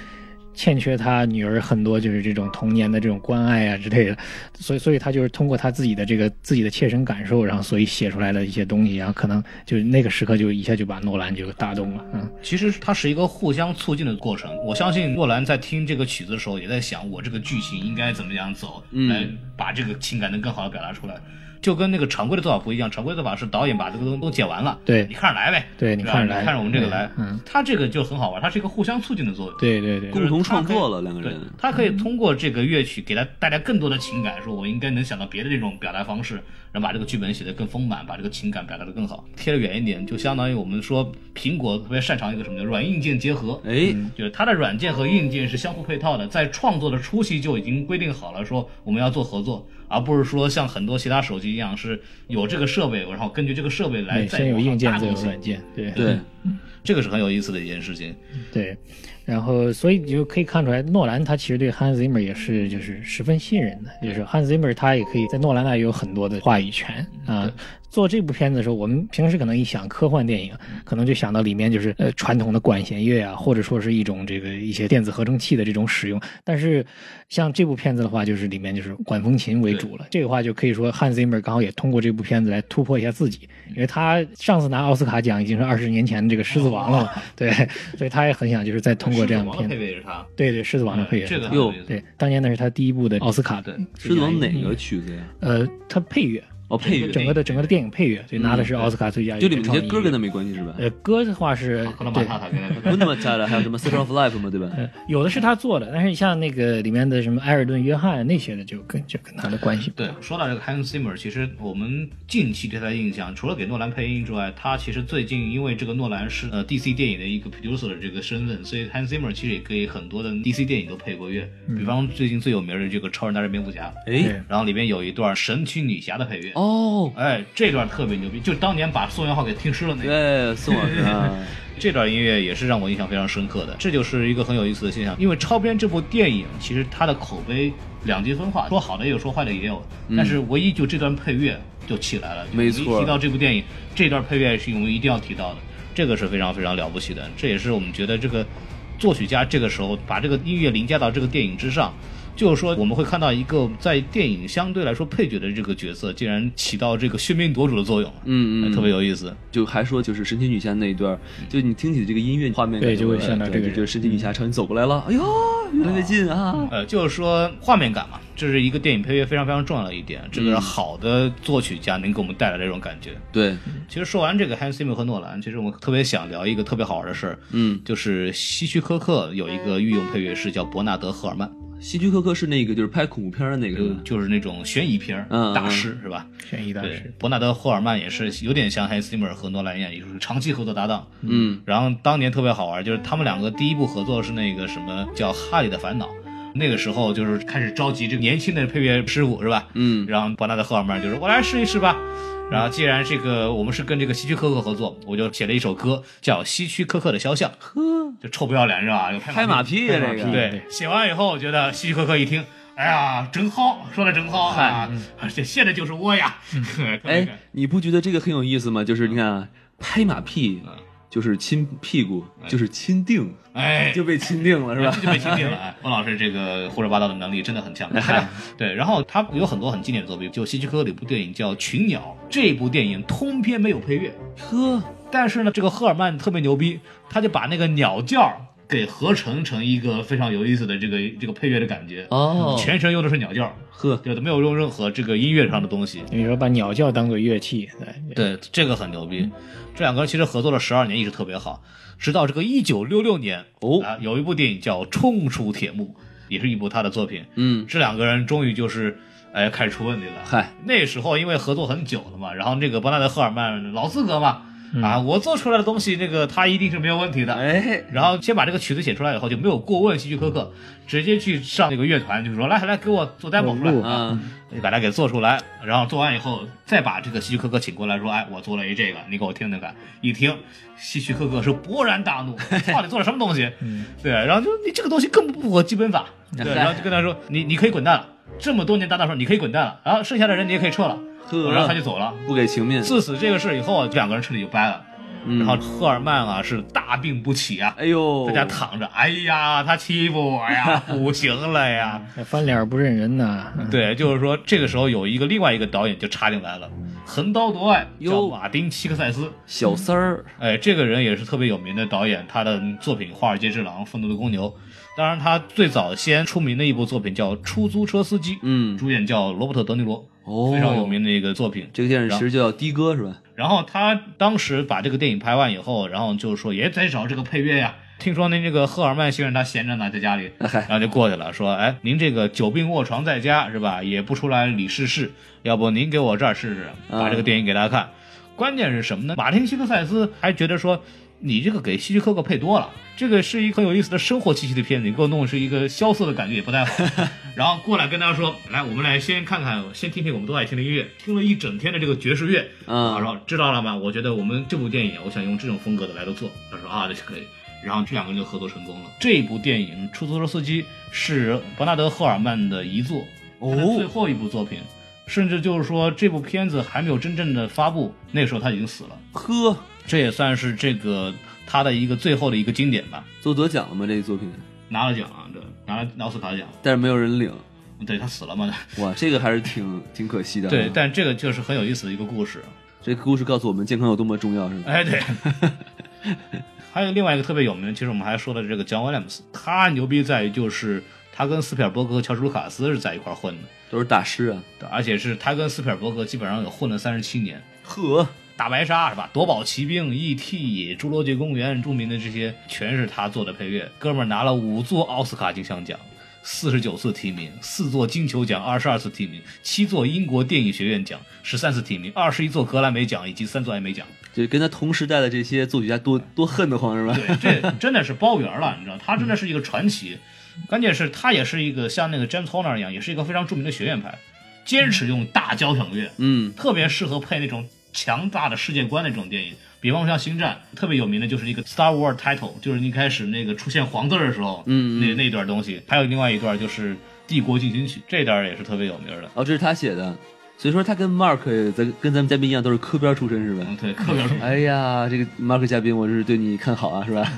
欠缺他女儿很多就是这种童年的这种关爱啊之类的，所以所以他就是通过他自己的这个自己的切身感受，然后所以写出来的一些东西，然后可能就那个时刻就一下就把诺兰就打动了，嗯，其实它是一个互相促进的过程。我相信诺兰在听这个曲子的时候，也在想我这个剧情应该怎么样走，嗯来把这个情感能更好的表达出来。就跟那个常规的做法不一样，常规的做法是导演把这个东西都剪完了，对。你看着来呗，对你看着来看着我们这个来，嗯，他这个就很好玩，它是一个互相促进的作用。对对对，共同创作了两个人，，他可以通过这个乐曲给他带来更多的情感，说我应该能想到别的这种表达方式，把这个剧本写得更丰满，把这个情感表达得更好。贴得远一点，就相当于我们说苹果特别擅长一个什么叫软硬件结合，哎，就是它的软件和硬件是相互配套的，在创作的初期就已经规定好了，说我们要做合作，而不是说像很多其他手机一样是有这个设备，然后根据这个设备来先有硬件再有软件，对对，这个是很有意思的一件事情。对，然后所以你就可以看出来，诺兰他其实对 Hans Zimmer 也是就是十分信任的，就是 Hans Zimmer 他也可以在诺兰那里有很多的话语权啊。做这部片子的时候，我们平时可能一想科幻电影，可能就想到里面就是呃传统的管弦乐啊，或者说是一种这个一些电子合成器的这种使用。但是像这部片子的话，就是里面就是管风琴为主了。这个话就可以说汉 Zimmer 刚好也通过这部片子来突破一下自己，因为他上次拿奥斯卡奖已经是二十年前的这个《狮子王》了嘛，对，所以他也很想就是再通过这样的片子配。是他，对对，《狮子王》的配乐，这个很有意思。对，当年那是他第一部的奥斯卡的，狮子王哪个曲子呀？呃，他配乐，哦，配乐，整个的整个的电影配乐，所以，拿的是奥斯卡最佳就里面那些歌跟他他没关系是吧？呃歌的话是对。不那么加了，还有什么《Circle of Life》嘛，对吧？呃，有的是他做的，但是像那个里面的什么埃尔顿·约翰那些的，就跟就跟他的关系对。，说到这个 Hans Zimmer，其实我们近期对他的印象，除了给诺兰配音之外，他其实最近因为这个诺兰是呃 DC 电影的一个 producer 的这个身份，所以 Hans Zimmer 其实也给很多的 DC 电影都配过乐，比方最近最有名的这个《超人大战蝙蝠侠》，哎，然后里面有一段神奇女侠的配乐，哦，哎，这段特别牛逼，就当年把宋元浩给听湿了那个。对，宋老师啊，这段音乐也是让我印象非常深刻的，这就是一个很有意思的现象。因为《超编》这部电影其实它的口碑两极分化，说好的也有，说坏的也有。但是唯一就这段配乐就起来了，就没错一提到这部电影，这段配乐是我们一定要提到的，这个是非常非常了不起的。这也是我们觉得这个作曲家这个时候把这个音乐凌驾到这个电影之上。就是说，我们会看到一个在电影相对来说配角的这个角色，竟然起到这个喧宾夺主的作用，嗯嗯，哎特别有意思。就还说就是神奇女侠那一段，就你听起这个音乐画面感，对就会想到这个人就是神奇女侠朝你走过来了，哎呦，越来越近啊！呃，就是说画面感嘛，这是一个电影配乐非常非常重要的一点。这个是好的作曲家能给我们带来这种感觉。对，其实说完这个 Hans Zimmer 和诺兰，其实我们特别想聊一个特别好玩的事儿，嗯，就是希区柯克有一个御用配乐师叫伯纳德·赫尔曼，希区柯克是那个就是拍恐怖片的那个就是吧，就是那种悬疑片大师是吧？悬疑大师，，伯纳德·霍尔曼也是有点像 Hans Zimmer 和诺兰一样，也就是长期合作搭档。嗯，然后当年特别好玩，就是他们两个第一部合作是那个什么叫《哈利的烦恼》，那个时候就是开始召集这个年轻的配乐师傅是吧？嗯然后伯纳德·赫尔曼就说：“我来试一试吧。”然后既然这个我们是跟这个希区柯克合作，我就写了一首歌叫《希区柯克的肖像》，呵，就臭不要脸是吧？有拍马屁呀这个，对，写完以后，我觉得希区柯克一听，哎呀，真好，说的真好啊！这写的就是我呀。哎，你不觉得这个很有意思吗？就是你看啊，拍马屁就是亲屁股，就是亲定，哎，就被亲定了是吧？就被亲定了。哎，孟老师这个胡说八道的能力真的很强。对，然后他有很多很经典的作品，就希区柯克的一部电影叫《群鸟》，这部电影通篇没有配乐，呵，但是呢，这个赫尔曼特别牛逼，他就把那个鸟叫给合成成一个非常有意思的这个这个配乐的感觉。哦，全程用的是鸟叫，呵，对，没有用任何这个音乐上的东西。你说把鸟叫当做乐器，对，对，这个很牛逼。这两个人其实合作了十二年，一直特别好，直到这个一九六六年，哦啊，有一部电影叫《冲出铁幕》，也是一部他的作品。嗯，这两个人终于就是，哎，开始出问题了。嗨，那时候因为合作很久了嘛，然后这个伯纳德·赫尔曼老资格嘛，啊，我做出来的东西，那个他一定是没有问题的。哎，然后先把这个曲子写出来以后，就没有过问希区柯克，直接去上那个乐团，就说来来给我做 demo 出来录啊，啊，把它给做出来，然后做完以后再把这个希区柯克请过来说，哎，我做了一这个，你给我听听看。一听，希区柯克是勃然大怒，到底做了什么东西？对，然后就你这个东西根本不符合基本法，对，然后就跟他说，你你可以滚蛋了，这么多年搭档说你可以滚蛋了，然后剩下的人你也可以撤了，呵然后他就走了。不给情面，自此这个事以后，这两个人彻底就掰了。嗯然后赫尔曼啊是大病不起啊，哎呦，在家躺着，哎呀，他欺负我呀，不行了呀。翻脸不认人呐，对，就是说这个时候有一个另外一个导演就插进来了，横刀夺爱，叫哟马丁·希克塞斯。小三儿，哎，这个人也是特别有名的导演，他的作品《华尔街之狼》《愤怒的公牛》，当然他最早先出名的一部作品叫《出租车司机》，嗯，主演叫罗伯特·德尼罗，哦，非常有名的一个作品。这个电影其实就叫的哥是吧？然后他当时把这个电影拍完以后，然后就是说也在找这个配乐呀。听说您这个赫尔曼先生他闲着呢，在家里，然后就过去了，说：“哎，您这个久病卧床在家是吧？也不出来理事事，要不您给我这儿试试，把这个电影给大家看。关键是什么呢？马丁·希克塞斯还觉得说，你这个给希区柯克配多了，这个是一个很有意思的生活气息的片子，你给我弄是一个萧瑟的感觉也不太好。然后过来跟大家说，来，我们来先看看，先听听我们都爱听的音乐，听了一整天的这个爵士乐，然后知道了吗？我觉得我们这部电影，我想用这种风格的来做做。他说啊，那就可以。然后这两个人就合作成功了。这部电影《出租车司机》是伯纳德·赫尔曼的遗作，哦他的最后一部作品，甚至就是说这部片子还没有真正的发布，那时候他已经死了。呵，这也算是这个他的一个最后的一个经典吧。都得奖了吗？这个作品，拿了奖啊，对，拿了奥斯卡奖，但是没有人领，对他死了嘛？哇，这个还是挺挺可惜的啊。对，但这个就是很有意思的一个故事。这个故事告诉我们健康有多么重要，是吧？哎，对。还有另外一个特别有名的，其实我们还说了这个 John Williams，他牛逼在于就是他跟斯皮尔伯格和乔治卢卡斯是在一块混的，都是大师啊。而且是他跟斯皮尔伯格基本上有混了三十七年。呵，大白鲨是吧？夺宝奇兵、E.T.、侏罗纪公园，著名的这些全是他做的配乐。哥们儿拿了五座奥斯卡金像奖，四十九次提名，四座金球奖，二十二次提名，七座英国电影学院奖，十三次提名，二十一座格莱美奖以及三座艾美奖。就跟他同时代的这些作曲家多多恨得慌，是吧？对，这 真的是包圆了，你知道，他真的是一个传奇。关键是，他也是一个像那个 James Horner 一样，也是一个非常著名的学院派，坚持用大交响乐，嗯，特别适合配那种强大的世界观的这种电影。比方说像《星战》，特别有名的就是一个 Star Wars title，就是一开始那个出现黄字的时候，嗯嗯那那段东西。还有另外一段就是《帝国进行曲》，这段也是特别有名的。哦，这是他写的，所以说他跟 Mark 咱跟咱们嘉宾一样，都是科班出身，是吧？嗯，对，特别说。哎呀，这个 Mark 嘉宾，我是对你看好啊，是吧？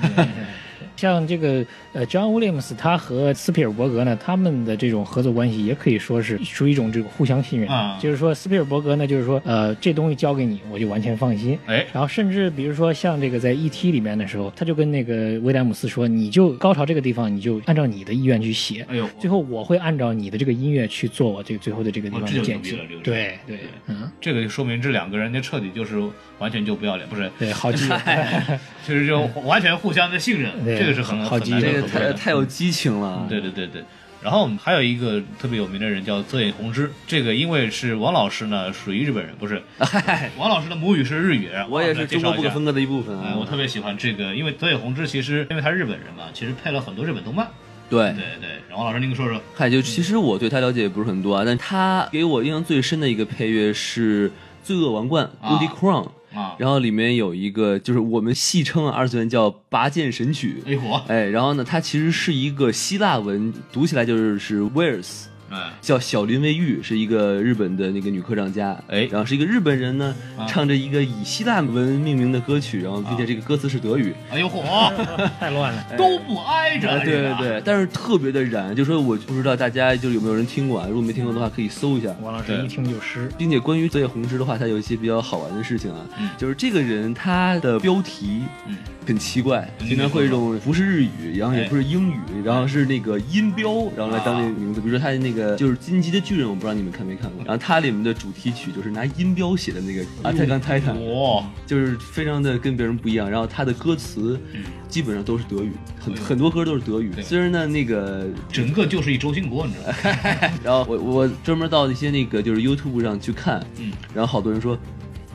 像这个呃，John Williams 他和斯皮尔伯格呢，他们的这种合作关系也可以说是属于一种这个互相信任。啊就是说斯皮尔伯格呢，就是说呃，这东西交给你，我就完全放心。哎，然后甚至比如说像这个在 E.T. 里面的时候，他就跟那个威廉姆斯说，你就高潮这个地方，你就按照你的意愿去写。哎呦，最后我会按照你的这个音乐去做我这个最后的这个地方剪辑。对对，嗯，这个就说明这两个人家彻底就是完全就不要脸，不是？对，好基友。就是就完全互相的信任，这个是很很难好基友这个太。太有激情了。对对对对。然后还有一个特别有名的人叫泽野弘之，这个因为是王老师呢属于日本人，不是？王老师的母语是日语，我也是中国不可分割。的一部分哎，啊。我特别喜欢这个，因为泽野弘之其实因为他是日本人嘛，其实配了很多日本动漫。对对对，然后王老师您说说，嗨，就其实我对他了解也不是很多啊，但他给我印象最深的一个配乐是《罪恶王冠》啊 Woody Crown，啊，然后里面有一个就是我们戏称啊二次元叫拔剑神曲，哎火，哎，然后呢，它其实是一个希腊文，读起来就是是 Wales，哎，叫小林未玉，是一个日本的那个女科长家，哎。然后是一个日本人呢，啊。唱着一个以希腊文命名的歌曲，然后并且这个歌词是德语，哎呦嚯，太乱了。都不挨着，哎，对对对，但是特别的燃，就说我不知道大家就是有没有人听过啊，如果没听过的话，可以搜一下。王老师一听就湿。并且关于泽野弘之的话，他有一些比较好玩的事情啊，嗯。就是这个人他的标题嗯。很奇怪，嗯经常会这种不是日语，然后也哎。不是英语，然后是那个音标，然后来当那个名字。比如说他的那个就是《金吉的巨人》，我不知道你们看没看过，然后它里面的主题曲就是拿音标写的那个《Attack on Titan》，哇，就是非常的跟别人不一样。然后他的歌词嗯基本上都是德语，很很多歌都是德语。虽然呢那个整个就是一周星国，你知道吗？然后我我专门到一些那个就是 YouTube 上去看，嗯，然后好多人说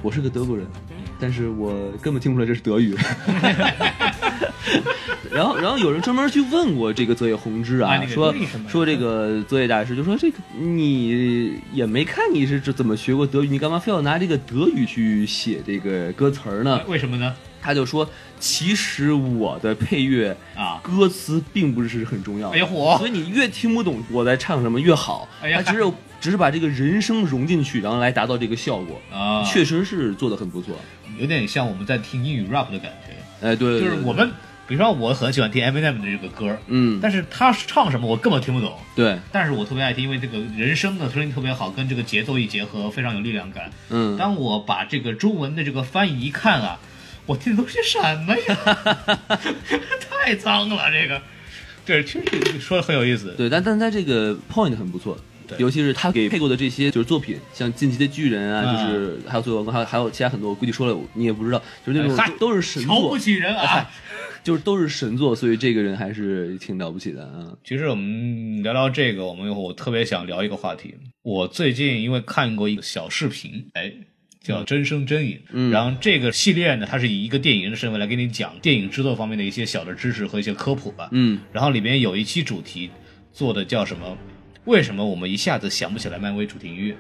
我是个德国人，但是我根本听不出来这是德语。然后，然后有人专门去问过这个泽野弘之啊，说说这个泽野大师就说这个你也没看你是怎么学过德语，你干嘛非要拿这个德语去写这个歌词儿呢？为什么呢？他就说，其实我的配乐啊，歌词并不是很重要，哎呀火所以你越听不懂我在唱什么越好。哎呀他只有 只是把这个人声融进去，然后来达到这个效果，啊，确实是做的很不错。有点像我们在听英语 rap 的感觉，哎，对，对对就是我们，比如说我很喜欢听 Eminem 的这个歌，嗯，但是他唱什么我根本听不懂，对，但是我特别爱听，因为这个人声的声音特别好，跟这个节奏一结合，非常有力量感。嗯，当我把这个中文的这个翻译一看啊，我听的都是什么呀？太脏了，这个。对，确实说的很有意思。对，但但他这个 point 很不错。对尤其是他给配过的这些就是作品，像《进击的巨人》啊，啊就是还有《最后王冠》，还有还有其他很多，我估计说了你也不知道，就是那种嗨都都是神作瞧不，起人啊！就是都是神作，所以这个人还是挺了不起的啊。其实我们聊聊这个，我们我特别想聊一个话题。我最近因为看过一个小视频，哎，叫《真声真影》，嗯然后这个系列呢，它是以一个电影人的身份来给你讲电影制作方面的一些小的知识和一些科普吧。嗯然后里面有一期主题做的叫什么？为什么我们一下子想不起来漫威主题音乐？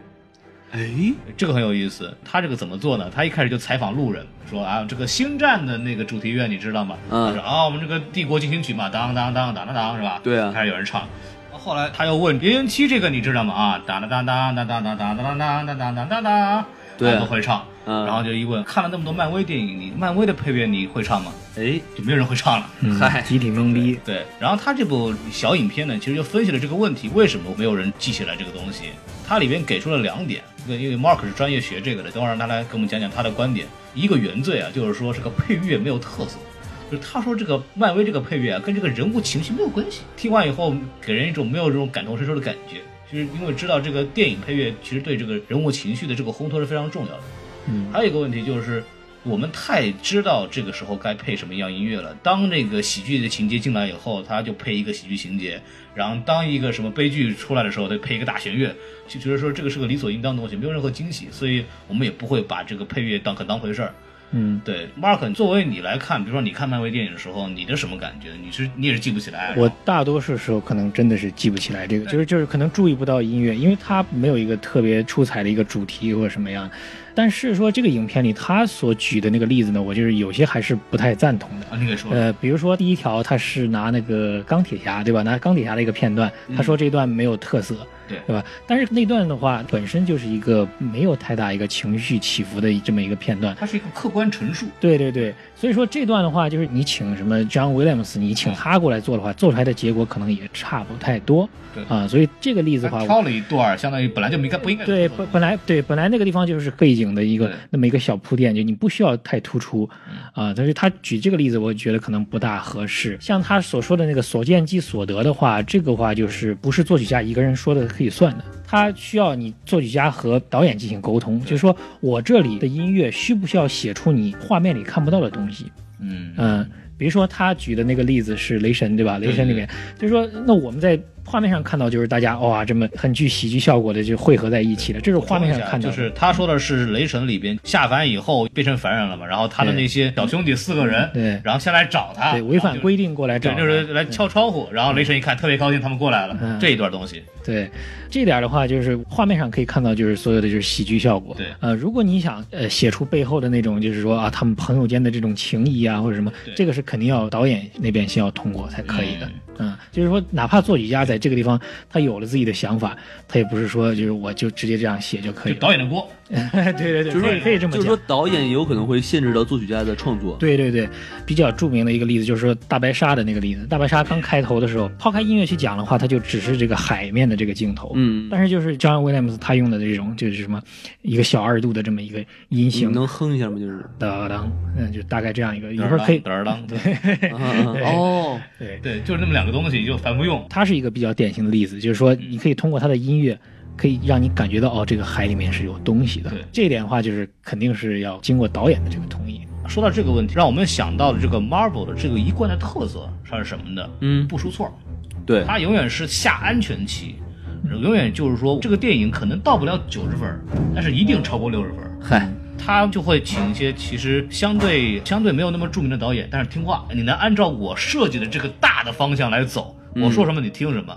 哎，这个很有意思，他这个怎么做呢？他一开始就采访路人，说啊，这个星战的那个主题乐你知道吗？嗯他说啊，我们这个帝国进行曲嘛，当当当当当当，是吧？对啊开始有人唱。后来他又问零零七这个你知道吗？啊，当当当当当当当当当当当当当当当，对他都会唱。嗯然后就一问，看了那么多漫威电影，你漫威的配乐你会唱吗？哎，就没有人会唱了。嗯嗨集体懵逼。对，然后他这部小影片呢，其实就分析了这个问题，为什么没有人记起来这个东西？它里边给出了两点，对，因为 Mark 是专业学这个的，等会儿让他来给我们讲讲他的观点。一个原罪啊，就是说这个配乐没有特色，就是他说这个漫威这个配乐啊，跟这个人物情绪没有关系。听完以后，给人一种没有这种感同身受的感觉，就是因为知道这个电影配乐其实对这个人物情绪的这个烘托是非常重要的。嗯，还有一个问题就是，我们太知道这个时候该配什么样音乐了。当那个喜剧的情节进来以后，他就配一个喜剧情节；然后当一个什么悲剧出来的时候，他配一个大弦乐，就觉得说这个是个理所应当的东西，没有任何惊喜，所以我们也不会把这个配乐当很当回事儿。嗯，对，Mark，作为你来看，比如说你看漫威电影的时候，你的什么感觉？你是你也是记不起来？我大多数时候可能真的是记不起来这个，就是就是可能注意不到音乐，因为它没有一个特别出彩的一个主题或者什么样。但是说这个影片里他所举的那个例子呢，我就是有些还是不太赞同的。啊，你给说说。呃，比如说第一条，他是拿那个钢铁侠，对吧？拿钢铁侠的一个片段，他说这段没有特色，对对吧？但是那段的话，本身就是一个没有太大一个情绪起伏的这么一个片段。它是一个客观陈述。对对对，所以说这段的话，就是你请什么 John Williams，你请他过来做的话，做出来的结果可能也差不太多。对啊，所以这个例子的话，他挑了一段，相当于本来就没该不应该对，本本来对本来那个地方就是背景的一个那么一个小铺垫，就你不需要太突出啊。但是他举这个例子，我觉得可能不大合适。像他所说的那个所见即所得的话，这个话就是不是作曲家一个人说的可以算的，他需要你作曲家和导演进行沟通，就是说我这里的音乐需不需要写出你画面里看不到的东西？嗯嗯，比如说他举的那个例子是雷神，对吧？雷神里面就是说，那我们在画面上看到就是大家哇这么很具喜剧效果的就汇合在一起了，这是画面上看到。就是他说的是雷神里边下凡以后变成凡人了嘛，然后他的那些小兄弟四个人，对。然后先来找他，对违反规定过来找对，就是来敲窗户，然后雷神一看特别高兴，他们过来了，嗯。这一段东西，对，这点的话，就是画面上可以看到，就是所有的就是喜剧效果。对。呃，如果你想呃写出背后的那种，就是说啊，他们朋友间的这种情谊啊，或者什么，这个是肯定要导演那边先要通过才可以的。嗯，就是说，哪怕作曲家在这个地方他有了自己的想法，他也不是说就是我就直接这样写就可以就。导演的锅，对对对，就是说可以可以这么讲就是说。导演也有可能会限制到作曲家的创作。对对对，比较著名的一个例子就是说大白鲨的那个例子。大白鲨刚开头的时候，抛开音乐去讲的话，它就只是这个海面的这个镜头。嗯，但是就是 John Williams 他用的这种就是什么一个小二度的这么一个音你型，能哼一下吗？就是当当，嗯，就大概这样一个，一会儿可以，当当，对 哦，对，对，就是那么两个东西就反复用，它是一个比较典型的例子，就是说你可以通过它的音乐。可以让你感觉到哦，这个海里面是有东西的对。这一点的话，就是肯定是要经过导演的这个同意。说到这个问题，让我们想到了这个 Marvel 的这个一贯的特色，它是什么呢？嗯，不出错儿，对，它永远是下安全期，永远就是说这个电影可能到不了九十分，但是一定超过六十分。嗨，他就会请一些其实相对相对没有那么著名的导演，但是听话，你能按照我设计的这个大的方向来走，我说什么你听什么。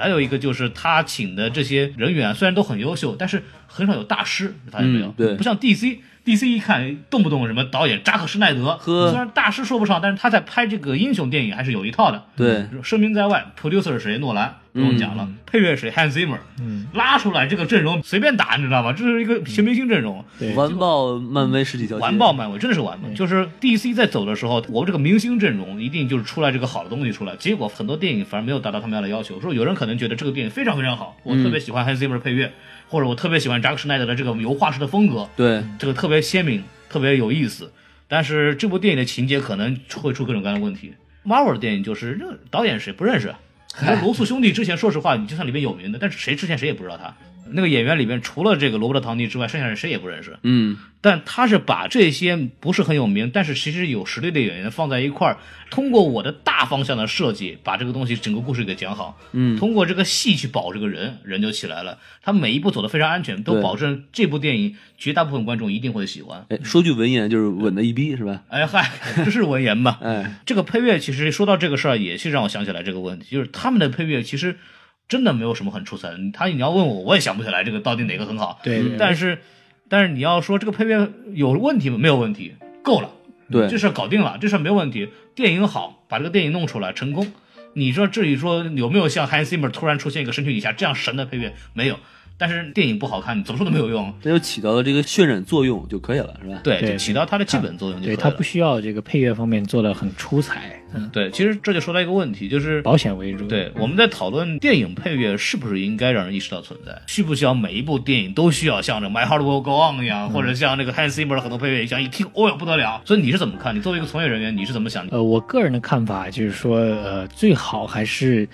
还有一个就是他请的这些人员虽然都很优秀，但是很少有大师，你发现没有？嗯对不像 DC。DC 一看动不动什么导演扎克施奈德，虽然大师说不上，但是他在拍这个英雄电影还是有一套的。对，声名在外，producer 是谁？诺兰不用讲了，配乐谁？Hans Zimmer，嗯，拉出来这个阵容随便打，你知道吗？这是一个全明星阵容。对，完爆漫威实体交接，完爆漫威真的是完爆，就是 DC 在走的时候，我们这个明星阵容一定就是出来这个好的东西出来，结果很多电影反而没有达到他们要的要求。说有人可能觉得这个电影非常非常好，我特别喜欢 Hans Zimmer 配乐，或者我特别喜欢扎克施奈德的这个油画式的风格，对，这个特别鲜明，特别有意思。但是这部电影的情节可能会出各种各样的问题。Marvel 的电影就是这导演谁不认识？你说罗素兄弟之前，说实话，你就算里面有名的，但是谁之前谁也不知道他。那个演员里面除了这个罗伯特·唐尼之外，剩下人谁也不认识。嗯，但他是把这些不是很有名，但是其实有实力的演员放在一块儿，通过我的大方向的设计，把这个东西整个故事给讲好。嗯通过这个戏去保这个人，人就起来了。他每一步走得非常安全，都保证这部电影绝大部分观众一定会喜欢。哎，说句文言就是稳的一逼是吧？哎嗨，这是文言吧？哎，这个配乐其实说到这个事儿，也是让我想起来这个问题，就是他们的配乐其实真的没有什么很出彩的。他你要问我，我也想不起来这个到底哪个很好。对对但是但是你要说这个配乐有问题吗？没有问题，够了。对这事儿搞定了，这事儿没有问题。电影好，把这个电影弄出来成功。你说至于说有没有像 Hans Zimmer 突然出现一个《神曲以下这样神的配乐？没有。但是电影不好看，你怎么说都没有用。那就起到了这个渲染作用就可以了，是吧？对，就起到它的基本作用就可以了。对它不需要这个配乐方面做的很出彩，嗯，对，其实这就说到一个问题，就是保险为主。对，我们在讨论电影配乐是不是应该让人意识到存在，需不需要每一部电影都需要像这《My Heart Will Go On》一样，或者像这个 Hans Zimmer 的很多配乐一样，一听哦哟不得了。所以你是怎么看？你作为一个从业人员，你是怎么想的？呃，我个人的看法就是说，呃，最好还是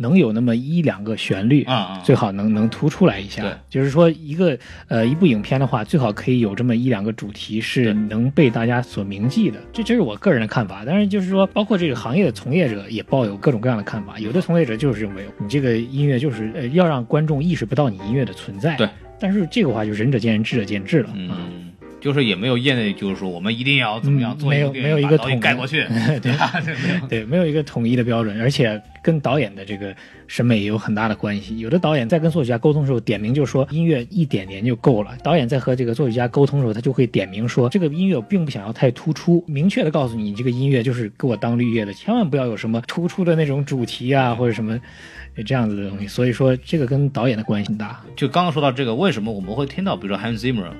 能有那么一两个旋律啊啊最好能能突出来一下。对就是说一个呃一部影片的话，最好可以有这么一两个主题是能被大家所铭记的。这这是我个人的看法。当然，就是说，包括这个行业的从业者也抱有各种各样的看法。有的从业者就是认为你这个音乐就是呃要让观众意识不到你音乐的存在。对。但是这个话就仁者见仁，智者见智了。啊嗯，就是也没有业内就是说我们一定要怎么样嗯做一部没有没有一个统盖过去，对吧？对没有。对，没有一个统一的标准，而且跟导演的这个审美也有很大的关系。有的导演在跟作曲家沟通的时候，点名就说音乐一点点就够了。导演在和这个作曲家沟通的时候，他就会点名说这个音乐我并不想要太突出，明确的告诉你这个音乐就是给我当绿叶的，千万不要有什么突出的那种主题啊或者什么这样子的东西。所以说这个跟导演的关系很大。就刚刚说到这个，为什么我们会听到，比如说 Hans Zimmer，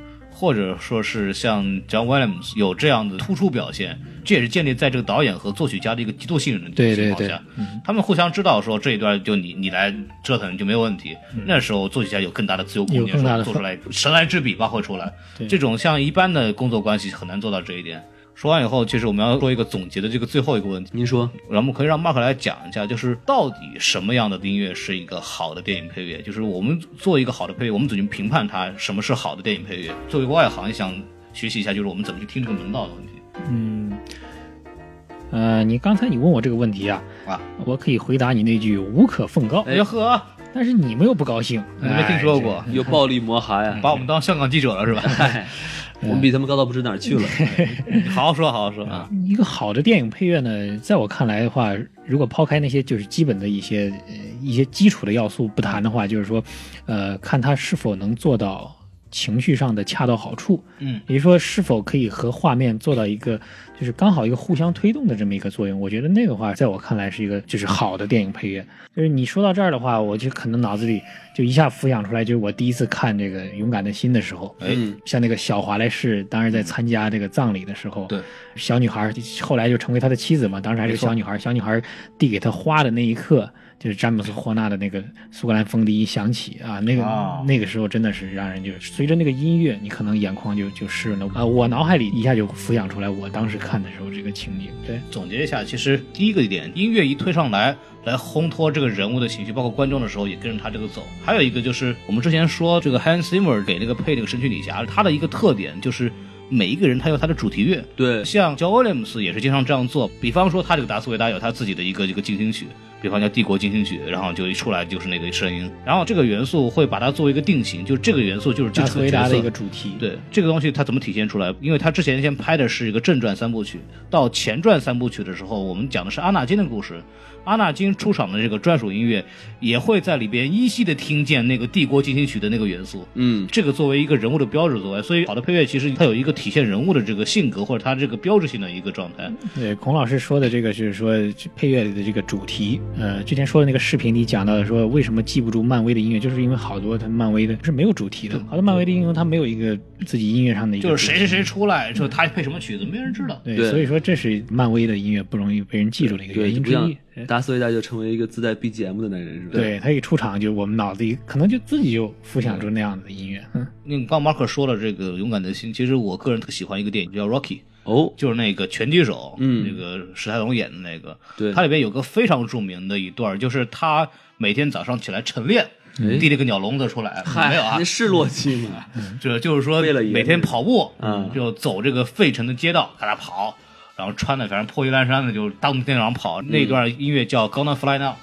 或者说是像 John Williams 有这样的突出表现，这也是建立在这个导演和作曲家的一个极度信任的对对对情况下，他们互相知道说这一段就你你来折腾就没有问题。那时候作曲家有更大的自由空间，说做出来神来之笔发挥出来。这种像一般的工作关系很难做到这一点。说完以后，其实我们要做一个总结的这个最后一个问题。您说，然后我们可以让 Mark 来讲一下，就是到底什么样的音乐是一个好的电影配乐？就是我们做一个好的配乐，我们怎么去评判它什么是好的电影配乐？作为一个外行，也想学习一下，就是我们怎么去听这个门道的问题。嗯，呃，你刚才你问我这个问题啊，啊，我可以回答你那句无可奉告。哎呦呵，但是你们又不高兴，你没听说过，有暴力摩哈呀，把我们当香港记者了是吧？我们比他们高到不知哪儿去了。好好说，好好说啊。哎一个好的电影配乐呢，在我看来的话，如果抛开那些就是基本的一些呃一些基础的要素不谈的话，就是说，呃，看它是否能做到情绪上的恰到好处，嗯，也就是说是否可以和画面做到一个就是刚好一个互相推动的这么一个作用。我觉得那个话，在我看来是一个就是好的电影配乐。就是你说到这儿的话，我就可能脑子里就一下浮想出来，就是我第一次看这个《勇敢的心》的时候，哎，嗯，像那个小华莱士，当时在参加这个葬礼的时候，对，小女孩后来就成为他的妻子嘛，当时还是个小女孩，小女孩递给他花的那一刻，就是詹姆斯霍纳的那个苏格兰风笛一响起啊，那个、啊。那个时候真的是让人就随着那个音乐，你可能眼眶就就湿润了。啊、我脑海里一下就浮想出来我当时看的时候这个情景，对，总结一下，其实第一个点，音乐一推上来，来烘托这个人物的情绪，包括观众的时候也跟着他这个走。还有一个就是我们之前说这个 Hans Zimmer 给那个配那个《神曲女侠》，他的一个特点就是每一个人他有他的主题乐。对，像 John Williams 也是经常这样做，比方说他这个达斯维达有他自己的一个一个进行曲，比方叫《帝国进行曲》，然后就一出来就是那个声音，然后这个元素会把它作为一个定型，就是这个元素就是达斯维达的一个主题，对这个东西它怎么体现出来？因为他之前先拍的是一个正传三部曲，到前传三部曲的时候，我们讲的是阿纳金的故事。阿纳金出场的这个专属音乐，也会在里边依稀的听见那个帝国进行曲的那个元素。嗯，这个作为一个人物的标志作为，所以好的配乐其实它有一个体现人物的这个性格或者他这个标志性的一个状态。对，孔老师说的这个是说配乐里的这个主题。呃，之前说的那个视频里讲到的，说为什么记不住漫威的音乐，就是因为好多他漫威的是没有主题的，好多漫威的英雄他没有一个自己音乐上的一个，就是谁谁谁出来，说他配什么曲子，没人知道。对，对所以说这是漫威的音乐不容易被人记住的一个，原因之就达斯维达就成为一个自带 BGM 的男人，是吧？对他一出场，就我们脑子里可能就自己就浮想出那样的音乐。嗯，那个刚马克说了这个勇敢的心，其实我个人特喜欢一个电影叫《Rocky》。哦，就是那个拳击手，嗯那个史泰龙演的那个，对它里边有个非常著名的一段，就是他每天早上起来晨练，哎递了个鸟笼子出来，嗨，没有啊那，是洛基吗？这 就是说为了每天跑步，嗯就走这个费城的街道，给他跑，然后穿的反正破衣烂衫的，就当天上跑。那段音乐叫《Gonna Fly Now》，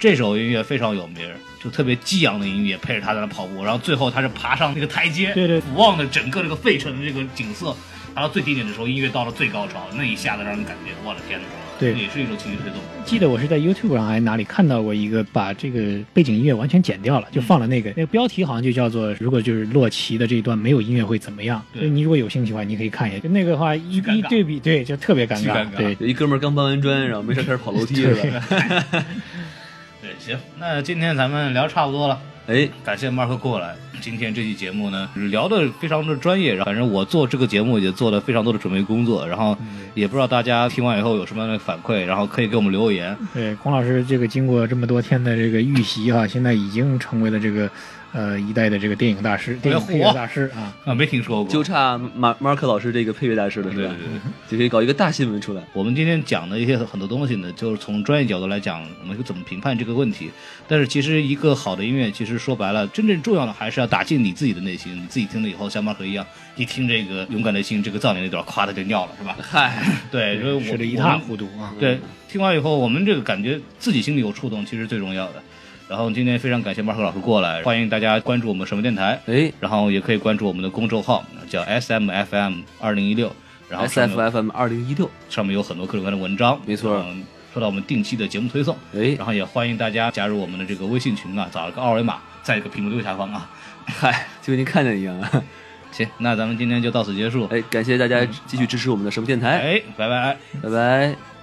这首音乐非常有名，就特别激昂的音乐，配着他在那跑步，然后最后他是爬上那个台阶，对对俯望的整个这个费城的这个景色，爬到最低点的时候，音乐到了最高潮，那一下子让人感觉，我的天哪！对也是一种情绪推动。记得我是在 YouTube 上还哪里看到过一个把这个背景音乐完全剪掉了，就放了那个那个标题好像就叫做“如果就是洛奇的这一段没有音乐会怎么样”。对你如果有兴趣的话，你可以看一下。就那个的话一一对比，对，就特别尴尬。尴尬对，有一哥们儿刚搬完砖，然后没事开始跑楼梯 了。对，行，那今天咱们聊差不多了。哎，感谢 Mark 过来。今天这期节目呢，聊的非常的专业，反正我做这个节目也做了非常多的准备工作，然后也不知道大家听完以后有什么样的反馈，然后可以给我们留言。对，孔老师这个经过这么多天的这个预习哈、现在已经成为了这个呃一代的这个电影大师、电影配乐大师啊。啊，没听说过。就差马马克老师这个配乐大师了，是吧？对对对，就可以搞一个大新闻出来。我们今天讲的一些很多东西呢，就是从专业角度来讲，我们怎么评判这个问题。但是其实一个好的音乐，其实说白了，真正重要的还是要打进你自己的内心。你自己听了以后，像马克一样，一听这个《勇敢的心》这个造年那段，咵的就尿了，是吧？嗨，对，所以我是的一塌糊涂啊。对，听完以后，我们这个感觉自己心里有触动，其实最重要的。然后今天非常感谢马克老师过来，欢迎大家关注我们什么电台，哎。然后也可以关注我们的公众号，叫 S M F M 二零一六，然后 S F F M 二零一六，上面有很多各种各样的文章，没错。嗯，收到我们定期的节目推送，哎。然后也欢迎大家加入我们的这个微信群啊，找了个二维码，在这个屏幕右下方啊。嗨，就跟您看见一样啊。行，那咱们今天就到此结束，哎，感谢大家继续支持我们的什么电台，哎，拜拜。拜拜。